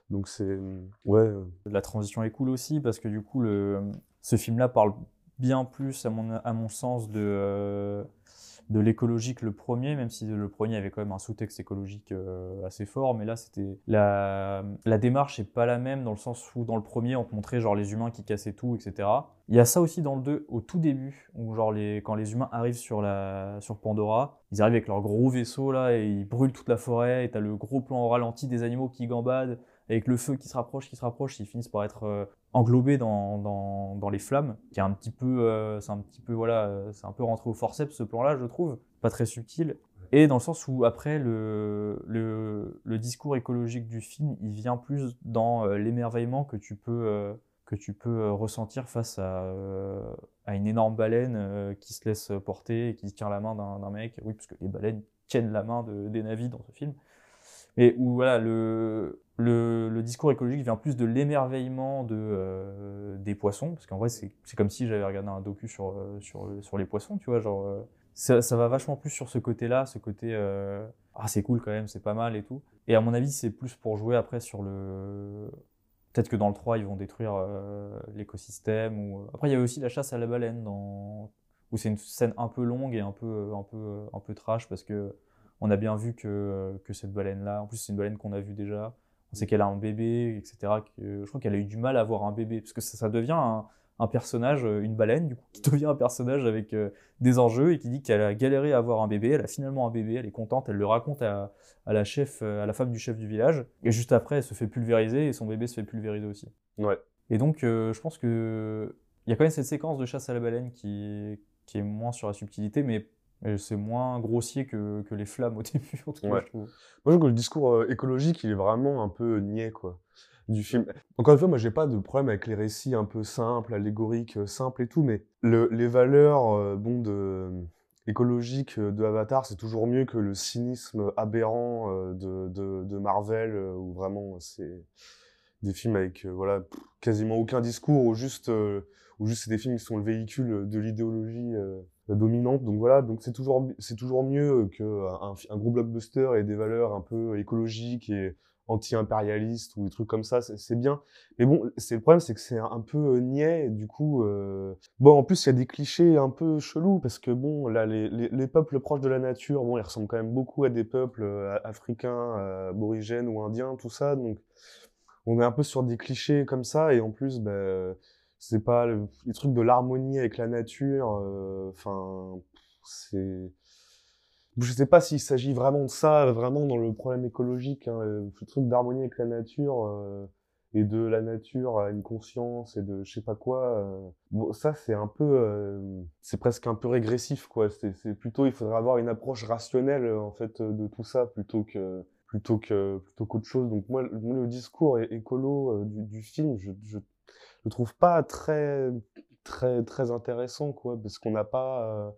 Donc c'est, ouais, euh, La transition est cool aussi parce que du coup, le, ce film-là parle bien plus, à mon, à mon sens, de, euh, de l'écologie que le premier, même si le premier avait quand même un sous-texte écologique euh, assez fort. Mais là, c'était la, la démarche n'est pas la même dans le sens où dans le premier, on te montrait genre les humains qui cassaient tout, etc. Il y a ça aussi dans le 2 au tout début, où genre les, quand les humains arrivent sur, la, sur Pandora, ils arrivent avec leur gros vaisseau là et ils brûlent toute la forêt. Et t'as le gros plan au ralenti des animaux qui gambadent avec le feu qui se rapproche, qui se rapproche, ils finissent par être englobés dans, dans, dans les flammes, qui est un petit peu, euh, c'est un petit peu, voilà, euh, c'est un peu rentré au forceps ce plan-là, je trouve, pas très subtil. Et dans le sens où après, le, le, discours écologique du film, il vient plus dans euh, l'émerveillement que tu peux, que tu peux ressentir face à, à une énorme baleine qui se laisse porter et qui tient la main d'un mec. Oui, parce que les baleines tiennent la main de, des navis dans ce film. Mais où voilà, le, le, discours écologique vient plus de l'émerveillement de, euh, des poissons, parce qu'en vrai, c'est comme si j'avais regardé un docu sur, euh, sur, les poissons, tu vois, genre, euh, ça, va vachement plus sur ce côté-là, ce côté, ah, c'est cool quand même, c'est pas mal et tout. Et à mon avis, c'est plus pour jouer après sur le. Peut-être que dans le 3, ils vont détruire l'écosystème. Ou... Après, il y avait aussi la chasse à la baleine, dans... où c'est une scène un peu longue et un peu, un peu, un peu trash, parce que on a bien vu que, que cette baleine-là, en plus, c'est une baleine qu'on a vue déjà. On sait qu'elle a un bébé, etc. Que, je crois qu'elle a eu du mal à avoir un bébé, parce que ça, ça devient un, un personnage, euh, une baleine, du coup, qui (laughs) devient un personnage avec euh, des enjeux et qui dit qu'elle a galéré à avoir un bébé. Elle a finalement un bébé, elle est contente, elle le raconte à, à la chef, euh, à la femme du chef du village. Et juste après, elle se fait pulvériser et son bébé se fait pulvériser aussi. Ouais. Et donc, euh, je pense que il y a quand même cette séquence de chasse à la baleine qui, qui est moins sur la subtilité, mais c'est moins grossier que, que les flammes au (laughs) début, en tout cas, Ouais. je trouve. Moi, je trouve que le discours euh, écologique, il est vraiment un peu niais, quoi, du film. Encore une fois, moi, j'ai pas de problème avec les récits un peu simples, allégoriques, euh, simples et tout, mais le, les valeurs, euh, bon, de, écologiques euh, de Avatar, c'est toujours mieux que le cynisme aberrant de, de, de Marvel, où vraiment, c'est des films avec, euh, voilà, quasiment aucun discours, ou juste, euh, ou juste c'est des films qui sont le véhicule de l'idéologie euh, dominante. Donc voilà, donc c'est toujours, c'est toujours mieux qu'un un, un gros blockbuster et des valeurs un peu écologiques et anti-impérialistes ou des trucs comme ça, c'est bien. Mais bon, c'est le problème, c'est que c'est un, peu euh, niais. Du coup, euh... bon, en plus il y a des clichés un peu chelous parce que bon, là, les, les, les peuples proches de la nature, bon, ils ressemblent quand même beaucoup à des peuples euh, africains, euh, aborigènes ou indiens, tout ça. Donc, on est un peu sur des clichés comme ça et en plus, ben c'est pas le- les trucs de l'harmonie avec la nature. euh, Enfin, c'est je sais pas s'il s'agit vraiment de ça, vraiment dans le problème écologique, hein, euh, ce truc d'harmonie avec la nature euh, et de la nature à une conscience et de je sais pas quoi. bon, ça c'est un peu, c'est presque un peu régressif quoi. C'est plutôt, il faudrait avoir une approche rationnelle en fait de tout ça plutôt que plutôt que plutôt qu'autre chose. Donc moi, le- le discours écolo du, film, je le trouve pas très très très intéressant quoi, parce qu'on n'a pas, euh,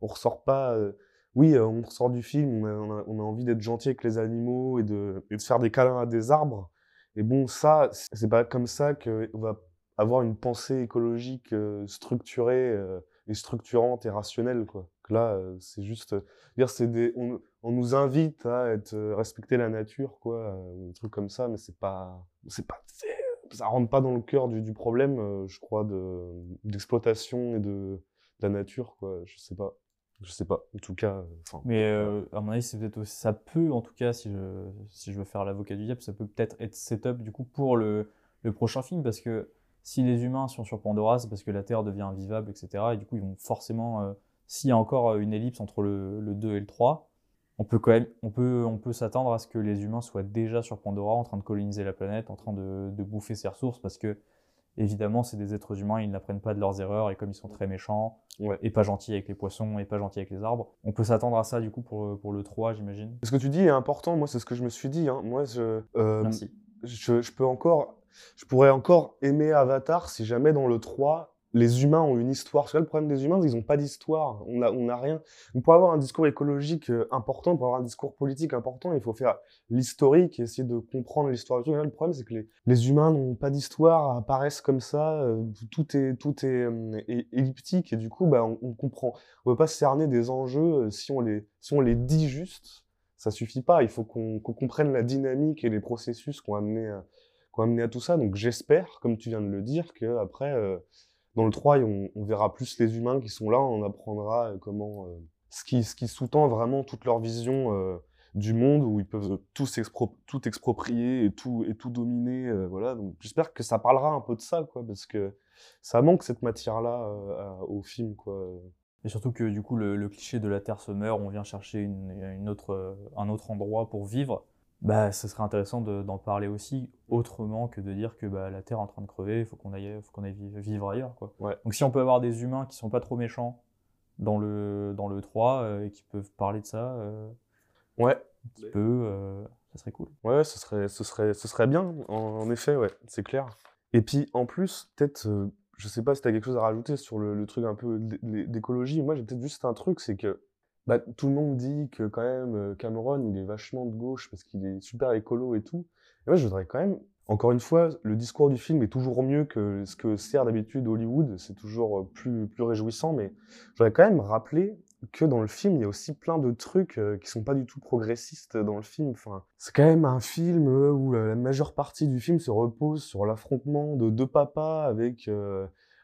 on ressort pas. euh, oui, euh, on ressort du film, on a, on a- envie d'être gentil avec les animaux et de, et de faire des câlins à des arbres. Et bon, ça, c'est pas comme ça qu'on va avoir une pensée écologique structurée et structurante et rationnelle, quoi. Là, c'est juste, dire, c'est des, on, on nous invite à être respecter la nature, quoi, des trucs comme ça, mais c'est pas, c'est pas, ça rentre pas dans le cœur du, du problème, euh, je crois, de d'exploitation et de, de la nature, quoi. Je sais pas. Je sais pas. En tout cas. Mais euh, à mon avis, c'est peut-être aussi- ça peut, en tout cas, si je, si je veux faire l'avocat du diable, ça peut peut-être être setup du coup pour le, le prochain film, parce que si les humains sont sur Pandora, c'est parce que la Terre devient invivable, etc. Et du coup, ils vont forcément, euh, s'il y a encore une ellipse entre le, le 2 et le 3, on peut quand même, on peut, on peut s'attendre à ce que les humains soient déjà sur Pandora, en train de coloniser la planète, en train de, de bouffer ses ressources, parce que évidemment, c'est des êtres humains, ils n'apprennent pas de leurs erreurs, et comme ils sont très méchants, Ouais. et pas gentils avec les poissons, et pas gentils avec les arbres, on peut s'attendre à ça du coup pour, pour le 3, j'imagine. Ce que tu dis est important. Moi, c'est ce que je me suis dit. Hein. Moi, je, euh, Merci. je, je peux encore, je pourrais encore aimer Avatar si jamais dans le 3, les humains ont une histoire. Parce que là, le problème des humains, qu'ils n'ont pas d'histoire. On a, on a rien. Pour avoir un discours écologique euh, important, pour avoir un discours politique important, il faut faire l'historique et essayer de comprendre l'histoire le problème, c'est que les, humains n'ont pas d'histoire, apparaissent comme ça. euh, tout est, tout est euh, elliptique et du coup, bah, on, on comprend. On peut pas cerner des enjeux si on les, si on les dit juste. Ça suffit pas. Il faut qu'on qu'on comprenne la dynamique et les processus qui ont amené à, qui ont amené à tout ça. Donc j'espère, comme tu viens de le dire, que après, euh, dans le 3, on, verra plus les humains qui sont là, on apprendra euh, comment euh, ce qui, sous-tend vraiment toute leur vision euh, du monde où ils peuvent tout, exproprier et tout, et tout dominer. voilà. J'espère que ça parlera un peu de ça, quoi, parce que ça manque cette matière-là au film, quoi. Et surtout que du coup, le, cliché de la Terre se meurt, on vient chercher un autre endroit pour vivre. Bah, ce serait intéressant de- d'en parler aussi autrement que de dire que bah, la Terre est en train de crever, il faut qu'on aille, faut qu'on aille vi- vivre ailleurs. Quoi. Ouais. Donc si on peut avoir des humains qui sont pas trop méchants, dans le, dans le 3 euh, et qui peuvent parler de ça, euh, Ouais. qui peut, euh, ça serait cool. Ouais, ce serait, ce serait, ce serait bien, en, en effet, ouais, c'est clair. Et puis, en plus, peut-être, je sais pas si t'as quelque chose à rajouter sur le, le truc un peu d'é- d'écologie. Moi, j'ai peut-être juste un truc, c'est que bah, tout le monde dit que quand même euh, Cameron, il est vachement de gauche parce qu'il est super écolo et tout. Et moi, je voudrais quand même, encore une fois, le discours du film est toujours mieux que ce que sert d'habitude Hollywood. C'est toujours euh, plus, plus réjouissant, mais je voudrais quand même rappeler que dans le film, il y a aussi plein de trucs euh, qui sont pas du tout progressistes dans le film. Enfin, c'est quand même un film où la, majeure partie du film se repose sur l'affrontement de deux papas avec.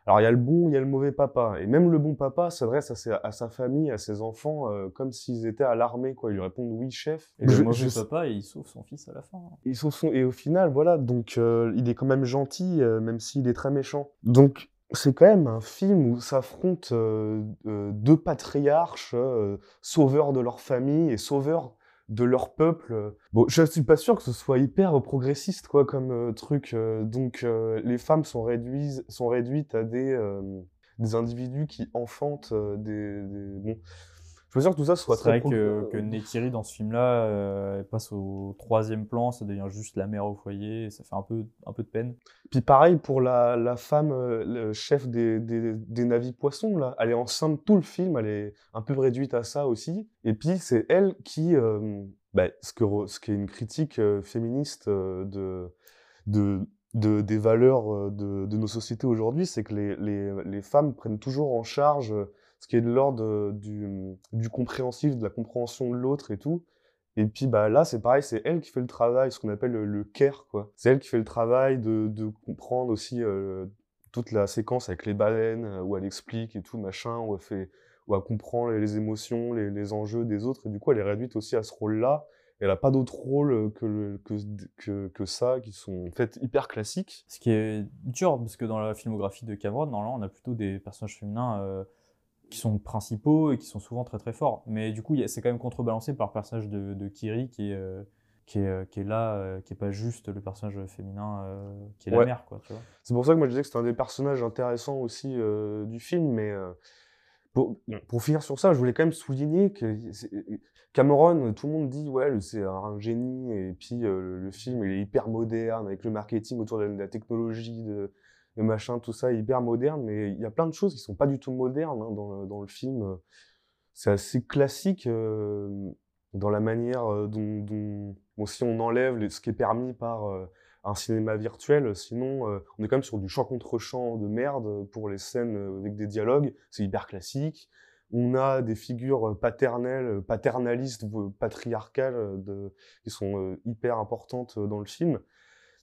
Alors il y a le bon, il y a le mauvais papa, et même le bon papa s'adresse à, sa famille, à ses enfants, euh, comme s'ils étaient à l'armée, quoi. Ils lui répondent oui chef. Et Je- le mauvais je- papa, il sauve son fils à la fin. ils sont, sont- et au final, voilà, donc euh, il est quand même gentil, euh, même s'il est très méchant. Donc c'est quand même un film où s'affrontent deux patriarches, sauveurs de leur famille et sauveurs de leur peuple. Bon, je suis pas sûr que ce soit hyper progressiste, quoi, comme euh, truc. euh, donc euh, les femmes sont réduites, sont réduites à des, euh, des individus qui enfantent euh, des, des- Bon, que tout ça soit C'est très vrai pro- que, que Neytiri, dans ce film-là, euh, passe au troisième plan, ça devient juste la mère au foyer, et ça fait un peu, un peu de peine. Puis pareil pour la, la femme, euh, le chef des, des, des navis poissons, là. Elle est enceinte tout le film, elle est un peu réduite à ça aussi. Et puis c'est elle qui, euh, bah, ce, que, ce qui est une critique euh, féministe euh, de, de, de- des valeurs euh, de, de nos sociétés aujourd'hui, c'est que les, les, les femmes prennent toujours en charge euh, ce qui est de l'ordre euh, du, du compréhensif, de la compréhension de l'autre et tout. Et puis bah là, c'est pareil, c'est elle qui fait le travail, ce qu'on appelle le, care, quoi. C'est elle qui fait le travail de, de comprendre aussi euh, toute la séquence avec les baleines, euh, où elle explique et tout, machin, où elle fait, où elle comprend les, émotions, les, les enjeux des autres, et du coup, elle est réduite aussi à ce rôle-là. Elle a pas d'autre rôle euh, que, que, que, ça, qui sont en fait hyper classiques. Ce qui est dur, parce que dans la filmographie de Cameron, normalement, on a plutôt des personnages féminins qui sont principaux et qui sont souvent très très forts. Mais du coup, c'est quand même contrebalancé par le personnage de, de Kiri qui est, euh, qui, est, euh, qui est là, euh, qui est pas juste le personnage féminin euh, qui est la mère, quoi. C'est pour ça que moi je disais que c'était un des personnages intéressants aussi du film, mais pour, pour finir sur ça, je voulais quand même souligner que Cameron, tout le monde dit ouais, c'est un génie, et puis le, le film il est hyper moderne avec le marketing autour de la, de la technologie, de, de machin, tout ça, hyper moderne, mais il y a plein de choses qui sont pas du tout modernes hein, dans, le, dans le film. C'est assez classique euh, dans la manière euh, dont, si on enlève ce qui est permis par euh, un cinéma virtuel. Sinon, on est quand même sur du champ contre champ de merde pour les scènes avec des dialogues. C'est hyper classique. On a des figures paternelles, paternalistes, patriarcales, de, qui sont hyper importantes dans le film.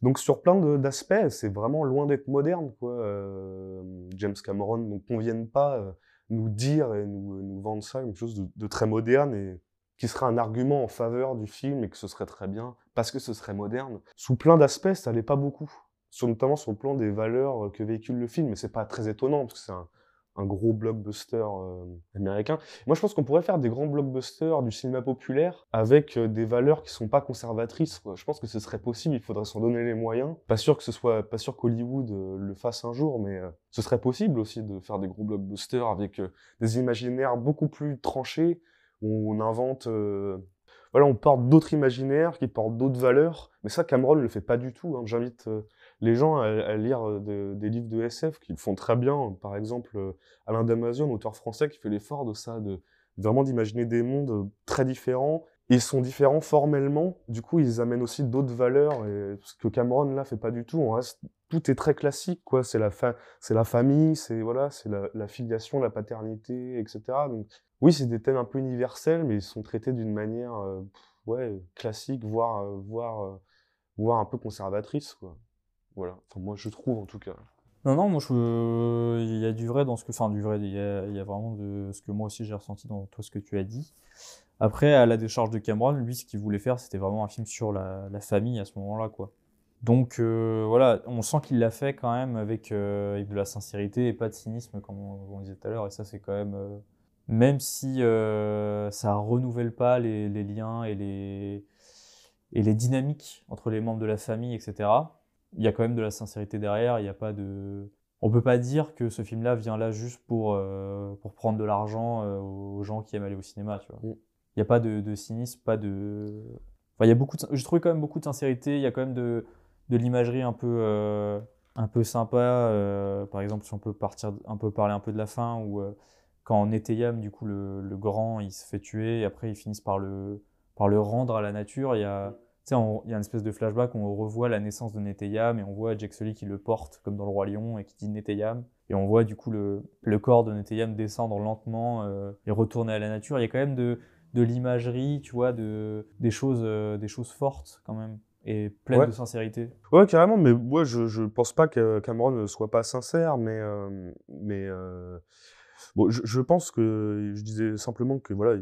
Donc sur plein d'aspects, c'est vraiment loin d'être moderne, quoi. Euh, James Cameron, donc qu'on vienne pas euh, nous dire et nous, nous vendre ça, quelque chose de, de très moderne et qui serait un argument en faveur du film et que ce serait très bien parce que ce serait moderne. Sous plein d'aspects, ça l'est pas beaucoup. Sur, notamment sur le plan des valeurs que véhicule le film, mais c'est pas très étonnant parce que c'est un, un gros blockbuster euh, américain. Moi, je pense qu'on pourrait faire des grands blockbusters du cinéma populaire avec euh, des valeurs qui sont pas conservatrices. Je pense que ce serait possible. Il faudrait s'en donner les moyens. Pas sûr que ce soit, pas sûr qu'Hollywood euh, le fasse un jour, mais ce serait possible aussi de faire des gros blockbusters avec des imaginaires beaucoup plus tranchés où on invente. voilà, on porte d'autres imaginaires qui portent d'autres valeurs. Mais ça, Cameron ne le fait pas du tout. hein. J'invite les gens à, lire euh, de- des livres de SF qui le font très bien. Par exemple, euh, Alain Damasio, un auteur français, qui fait l'effort de ça, de vraiment d'imaginer des mondes euh, très différents. Ils sont différents formellement, du coup ils amènent aussi d'autres valeurs, et ce que Cameron là fait pas du tout. On reste, tout est très classique, quoi. C'est la, la famille, c'est voilà, c'est la, filiation, la paternité, etc. Donc oui, c'est des thèmes un peu universels, mais ils sont traités d'une manière, ouais, classique, voire, voire, voire un peu conservatrice, quoi. Voilà. Enfin moi je trouve en tout cas. Non, non, moi, je... il y a du vrai dans ce que. Enfin, du vrai, il y a, y a vraiment de ce que moi aussi j'ai ressenti dans tout ce que tu as dit. Après, à la décharge de Cameron, lui, ce qu'il voulait faire, c'était vraiment un film sur la, la famille à ce moment-là, quoi. Donc, euh, voilà, on sent qu'il l'a fait quand même avec, euh, avec de la sincérité et pas de cynisme, comme on, disait tout à l'heure. Et ça, c'est quand même. euh, Même si ça renouvelle pas les, les liens et les, et les dynamiques entre les membres de la famille, etc., il y a quand même de la sincérité derrière. Il n'y a pas de on peut pas dire que ce film-là vient là juste pour, euh, pour prendre de l'argent euh, aux gens qui aiment aller au cinéma, tu vois. Mm. Il n'y a pas de, de cynisme, pas de... Enfin, il y a beaucoup de... Je trouvais quand même beaucoup de sincérité, il y a quand même de, de l'imagerie un peu, euh, un peu sympa. par exemple, si on peut partir, un peu parler un peu de la fin, où quand Neteyam, du coup, le, le grand, il se fait tuer, et après ils finissent par le, par le rendre à la nature, il y a... Tu sais, il y a une espèce de flashback où on revoit la naissance de Neteyam et on voit Jack Sully qui le porte comme dans le Roi Lion et qui dit Neteyam. Et on voit du coup le, le corps de Neteyam descendre lentement euh, et retourner à la nature. Il y a quand même de, de l'imagerie, tu vois, de, des, choses, euh, des choses fortes quand même et pleines Ouais. de sincérité. Ouais, carrément, mais moi, je, je pense pas que Cameron ne soit pas sincère, mais, euh, mais bon, je, je pense que je disais simplement que voilà,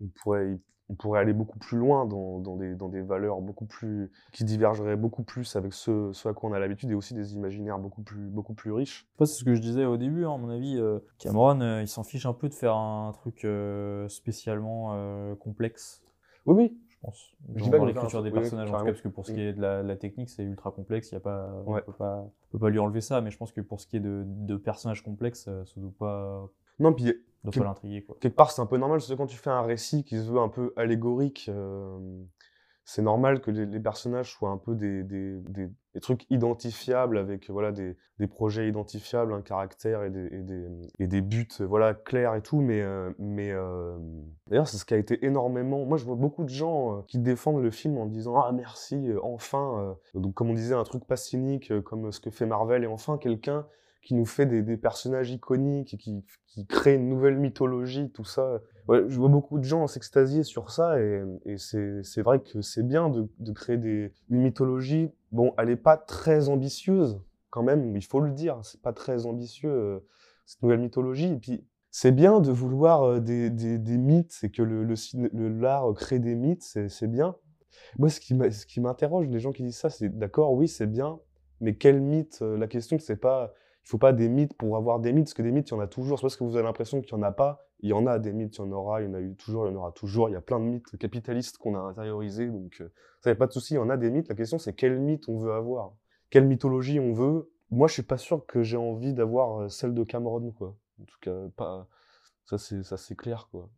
il- pourrait, on pourrait aller beaucoup plus loin dans, dans, des, dans des valeurs beaucoup plus qui divergeraient beaucoup plus avec ce, ce à quoi on a l'habitude et aussi des imaginaires beaucoup plus, beaucoup plus riches. Je c'est ce que je disais au début, hein, à mon avis. euh, Cameron, euh, il s'en fiche un peu de faire un truc euh, spécialement complexe. Oui, oui. Je pense. Je dis pas dans l'écriture des oui, personnages, en tout cas, parce que pour ce qui est de la, la technique, c'est ultra complexe. Y a pas, on Ouais. peut pas, on peut pas lui enlever ça. Mais je pense que pour ce qui est de, de personnages complexes, ça doit pas, Non, puis doit Que- pas l'intriguer, quoi. quelque part, c'est un peu normal, parce que quand tu fais un récit qui se veut un peu allégorique, euh, c'est normal que les, les personnages soient un peu des, des, des- des trucs identifiables avec voilà, des, des projets identifiables, un caractère et des, et des, et des buts voilà, clairs et tout. Mais, euh, mais euh, d'ailleurs, c'est ce qui a été énormément. Moi, je vois beaucoup de gens qui défendent le film en disant Ah, merci, enfin. Donc, comme on disait, un truc pas cynique comme ce que fait Marvel, et enfin quelqu'un qui nous fait des, personnages iconiques et qui, qui crée une nouvelle mythologie, tout ça. Je vois beaucoup de gens s'extasier sur ça et, et c'est vrai que c'est bien de, de créer des, une mythologie. Bon, elle n'est pas très ambitieuse quand même, il faut le dire, c'est pas très ambitieux euh, cette nouvelle mythologie. Et puis c'est bien de vouloir euh, des, des, des mythes et que le, le, le- l'art crée des mythes, c'est bien. Moi, ce qui m'interroge, les gens qui disent ça, c'est d'accord, oui, c'est bien, mais quel mythe? La question, c'est pas faut pas des mythes pour avoir des mythes, parce que des mythes, il y en a toujours. C'est parce que vous avez l'impression qu'il y en a pas. Il y en a des mythes, il y en aura, il y en a eu toujours, il y en aura toujours. Il y a plein de mythes capitalistes qu'on a intériorisés, donc euh, ça n'y a pas de souci, il y en a des mythes. La question, c'est quel mythe on veut avoir? Quelle mythologie on veut? Moi, je suis pas sûr que j'ai envie d'avoir euh, celle de Cameron, quoi. En tout cas, pas... ça, c'est ça, c'est clair, quoi.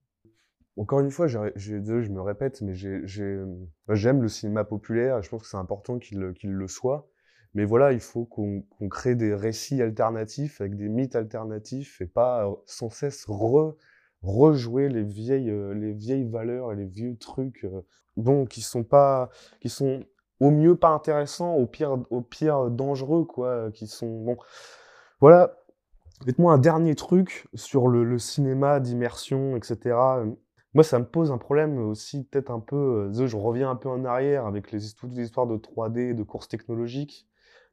Encore une fois, je me répète, mais euh, j'aime le cinéma populaire je pense que c'est important qu'il le soit. Mais voilà, il faut qu'on crée des récits alternatifs avec des mythes alternatifs et pas euh, sans cesse re, rejouer les vieilles, euh, les vieilles valeurs et les vieux trucs euh, bon, qui sont pas, qui sont au mieux pas intéressants, au pire, au pire dangereux, quoi, qui sont bon. Voilà. Dites-moi un dernier truc sur le, cinéma d'immersion, etc. Moi, ça me pose un problème aussi, peut-être un peu. je reviens un peu en arrière avec toutes les histoires de 3D, de courses technologiques.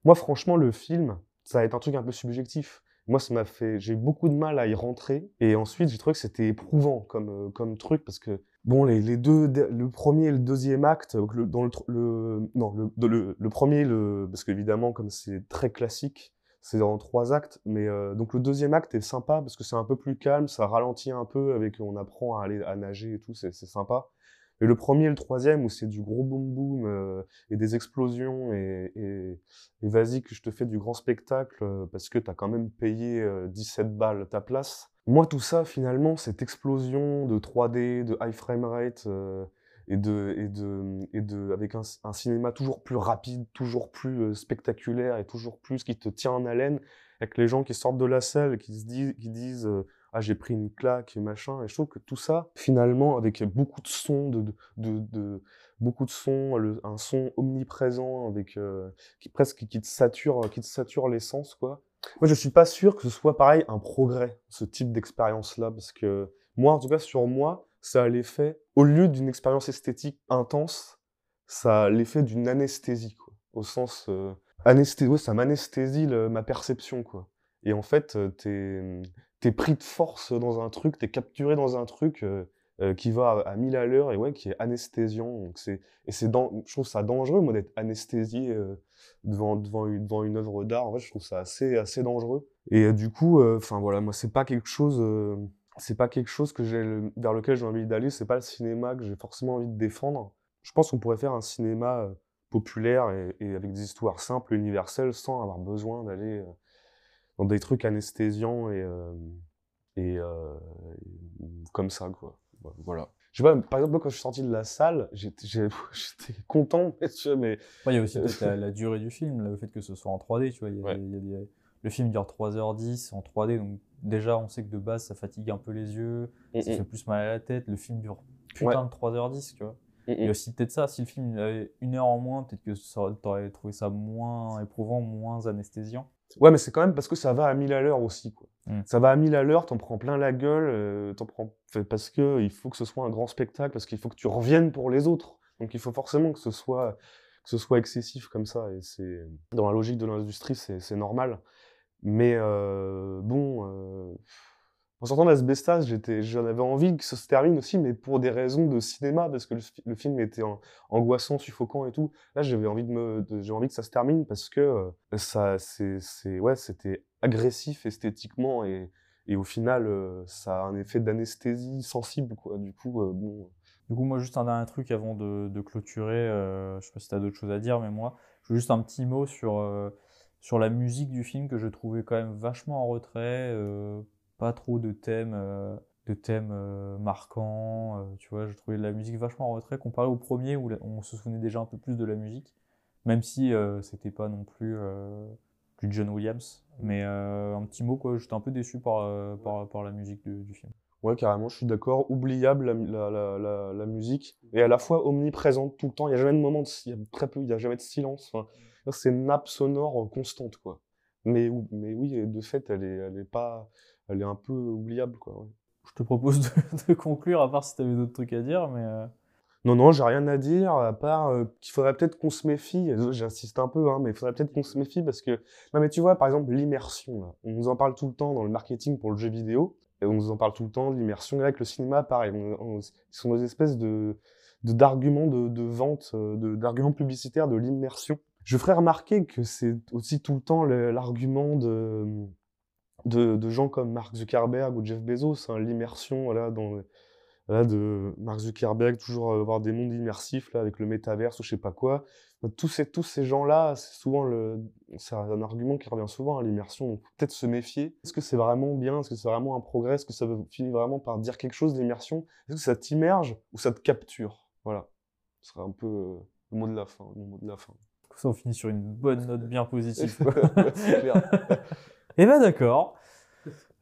Moi, franchement, le film, ça va être un truc un peu subjectif. Moi, ça m'a fait. J'ai beaucoup de mal à y rentrer. Et ensuite, j'ai trouvé que c'était éprouvant comme, euh, comme truc parce que, bon, les, deux, le premier et le deuxième acte, le, dans le, non, le, le, premier, le, parce qu'évidemment, comme c'est très classique, c'est en trois actes. Mais euh, donc, le deuxième acte est sympa parce que c'est un peu plus calme, ça ralentit un peu avec, on apprend à aller à nager et tout, c'est sympa. Et le premier et le troisième, où c'est du gros boom boom euh, et des explosions, et, et, et vas-y que je te fais du grand spectacle euh, parce que t'as quand même payé euh, 17 balles ta place. Moi, tout ça, finalement, cette explosion de 3D, de high frame rate, euh, et de, et de, et de, avec un, cinéma toujours plus rapide, toujours plus euh, spectaculaire et toujours plus qui te tient en haleine, avec les gens qui sortent de la salle qui se disent, qui disent ah j'ai pris une claque et machin et je trouve que tout ça finalement avec beaucoup de sons de, de, de, beaucoup de sons un son omniprésent avec euh, qui presque qui te sature qui te sature l'essence quoi. Moi je suis pas sûr que ce soit pareil un progrès ce type d'expérience là parce que moi en tout cas sur moi ça a l'effet au lieu d'une expérience esthétique intense ça a l'effet d'une anesthésie quoi. Au sens euh, ça m'anesthésie ma perception quoi. Et en fait euh, t'es t'es pris de force dans un truc, t'es capturé dans un truc euh, euh, qui va à, à 1000 à l'heure et ouais, qui est anesthésiant. Donc c'est, et c'est dan- je trouve ça dangereux, moi, d'être anesthésié euh, devant, devant, une, devant une œuvre d'art. En fait, je trouve ça assez, assez dangereux. Et du coup, enfin voilà, moi, c'est pas quelque chose, c'est pas quelque chose que j'ai, vers lequel j'ai envie d'aller. C'est pas le cinéma que j'ai forcément envie de défendre. Je pense qu'on pourrait faire un cinéma populaire et, et avec des histoires simples, universelles, sans avoir besoin d'aller dans des trucs anesthésiants et, euh, et, euh, et comme ça, quoi. Voilà. Je sais pas, par exemple, quand je suis sorti de la salle, j'étais (laughs) content, (laughs) mais Ouais, il y a aussi peut-être la, la durée du film, le fait que ce soit en 3D, tu vois. il y a Ouais. des- il y a des- Le film dure 3h10 en 3D, donc déjà on sait que de base ça fatigue un peu les yeux, Mm, ça mm. fait plus mal à la tête. Le film dure putain Ouais. de 3h10, tu vois. Il y a aussi peut-être ça, si le film il avait une heure en moins, peut-être que t'aurais trouvé ça moins éprouvant, moins anesthésiant. Ouais, mais c'est quand même parce que ça va à 1000 à l'heure aussi, quoi. Mm. Ça va à 1000 à l'heure, t'en prends plein la gueule, euh, t'en prends parce que il faut que ce soit un grand spectacle, parce qu'il faut que tu reviennes pour les autres. Donc il faut forcément que ce soit que ce soit excessif comme ça, et c'est dans la logique de l'industrie, c'est c'est normal. Mais euh, bon, euh, en sortant d'Asbestas, j'en avais envie que ça se termine aussi, mais pour des raisons de cinéma, parce que le, fi- le film était angoissant, suffocant et tout. Là, j'avais envie envie que ça se termine parce que euh, ouais, c'était agressif esthétiquement et, au final, euh, ça a un effet d'anesthésie sensible, quoi. Du coup, euh, bon. Du coup, moi, juste un dernier truc avant de, clôturer. je sais pas si tu as d'autres choses à dire, mais moi, juste un petit mot sur, sur la musique du film que je trouvais quand même vachement en retrait. Pas trop de thèmes, euh, de thèmes euh, marquants. euh, tu vois, je trouvais la musique vachement en retrait comparé au premier où on se souvenait déjà un peu plus de la musique, même si c'était pas non plus du John Williams. Mais euh, un petit mot, quoi. J'étais un peu déçu par, par, par la musique du- du film. Ouais, carrément, je suis d'accord. Oubliable la, la, la, la, musique et à la fois omniprésente tout le temps. Il y a jamais de moment, il y a très peu, il y a jamais de silence. Enfin, c'est une nappe sonore constante, quoi. Mais, mais oui, de fait, elle est, elle est pas, elle est un peu oubliable, quoi. ouais. Je te propose de, (laughs) de conclure, à part si tu avais d'autres trucs à dire, mais... euh, Non, non, j'ai rien à dire, à part euh, qu'il faudrait peut-être qu'on se méfie. Euh, J'insiste un peu, hein, mais il faudrait peut-être qu'on se méfie parce que. Non, mais tu vois, par exemple, l'immersion. On nous en parle tout le temps dans le marketing pour le jeu vidéo. Et on nous en parle tout le temps, l'immersion. Et là, avec le cinéma, pareil. on- on- ils sont des espèces de de- d'arguments de, de vente, de- d'arguments publicitaires de l'immersion. Je ferais remarquer que c'est aussi tout le temps l'argument de, de, de gens comme Mark Zuckerberg ou Jeff Bezos, hein, l'immersion, voilà, dans, Voilà, de Mark Zuckerberg, toujours euh, avoir des mondes immersifs là, avec le métaverse ou je sais pas quoi. Tous ces, tous ces gens-là, c'est souvent le, c'est un argument qui revient souvent à l'immersion. Donc, peut-être se méfier. Est-ce que c'est vraiment bien? Est-ce que c'est vraiment un progrès? Est-ce que ça finit vraiment par dire quelque chose l'immersion? Est-ce que ça t'immerge ou ça te capture? Voilà. Ce serait un peu euh, le mot de la fin. Le mot de la fin. Ça, on finit sur une bonne note bien positive. (laughs) (laughs) Eh ben d'accord.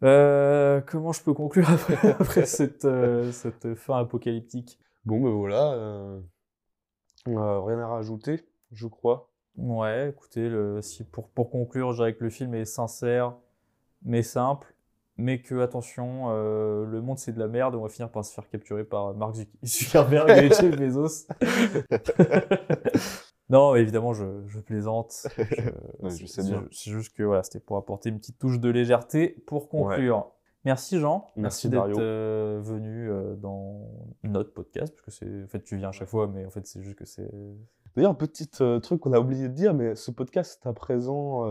Euh, comment je peux conclure après, (laughs) après cette, euh, cette fin apocalyptique? Bon, ben voilà. euh, rien à rajouter, je crois. Ouais, écoutez, le, si pour, pour conclure, je dirais que le film est sincère, mais simple, mais que, attention, euh, le monde c'est de la merde, on va finir par se faire capturer par Mark Zuc- (laughs) Zuckerberg et (laughs) Jeff Bezos. Non, évidemment, je, je plaisante. (laughs) Je, Ouais, je sais c'est- bien. C'est juste que voilà, c'était pour apporter une petite touche de légèreté pour conclure. Merci Jean, Merci, d'être euh, venu euh, dans notre podcast, parce que c'est, en fait, tu viens à chaque fois, mais en fait, c'est juste que c'est D'ailleurs, un petit euh, truc qu'on a oublié de dire, mais ce podcast est à présent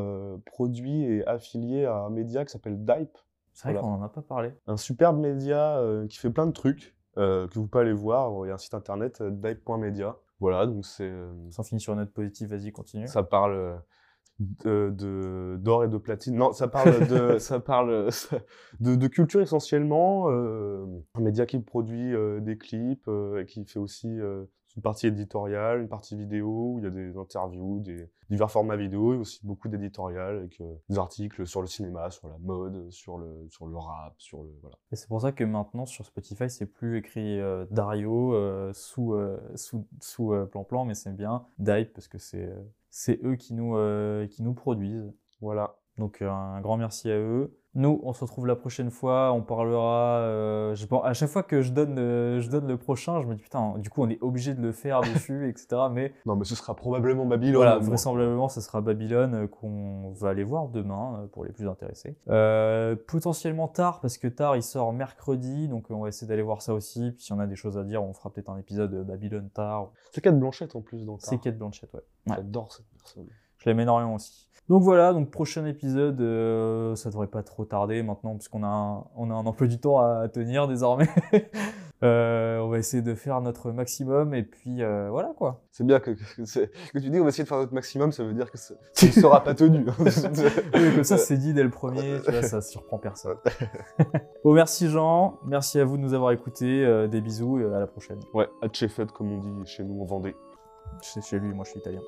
produit et affilié à un média qui s'appelle Dype. C'est vrai Voilà. qu'on en a pas parlé. Un superbe média qui fait plein de trucs, que vous pouvez aller voir. Il y a un site internet, dype.media. Voilà, donc c'est... euh, Ça finit sur une note positive, vas-y, continue. ça parle euh, de d'or et de platine. Non, ça parle de (laughs) ça parle euh, de, de culture essentiellement. euh, un média qui produit euh, des clips euh, et qui fait aussi euh, une partie éditoriale, une partie vidéo où il y a des interviews, des divers formats vidéo et aussi beaucoup d'éditorial avec euh, des articles sur le cinéma, sur la mode, sur le sur le rap, sur le voilà. Et c'est pour ça que maintenant sur Spotify, c'est plus écrit euh, Dario euh, sous sous sous plan plan, mais c'est bien Dype parce que c'est c'est eux qui nous qui nous produisent. Voilà. Donc un grand merci à eux. Nous, on se retrouve la prochaine fois. On parlera. euh, je à chaque fois que je donne euh, je donne le prochain, je me dis putain. Du coup, on est obligé de le faire dessus, etc. Mais Non, mais ce sera probablement Babylone. Voilà, vraisemblablement, ce sera Babylone euh, qu'on va aller voir demain pour les plus intéressés. Potentiellement tard, parce que tard, il sort mercredi, donc on va essayer d'aller voir ça aussi. Puis si on a des choses à dire, on fera peut-être un épisode de Babylone tard. C'est Kate Blanchette en plus dans C'est Kate Blanchett, ouais. Ouais. J'adore cette personne. Je l'aime énormément aussi. Donc voilà, donc prochain épisode, euh, ça devrait pas trop tarder maintenant, puisqu'on a, un, on a un emploi du temps à tenir désormais. (laughs) Euh, on va essayer de faire notre maximum et puis euh, voilà quoi. C'est bien que, que, tu dis on va essayer de faire notre maximum, ça veut dire que ça ne sera pas tenu. (laughs) Oui, comme ça c'est dit dès le premier, tu vois, ça surprend personne. (laughs) bon, merci Jean, merci à vous de nous avoir écoutés, euh, des bisous et à la prochaine. Ouais, à Chefed, comme on dit chez nous en Vendée. C'est chez lui, moi je suis italien.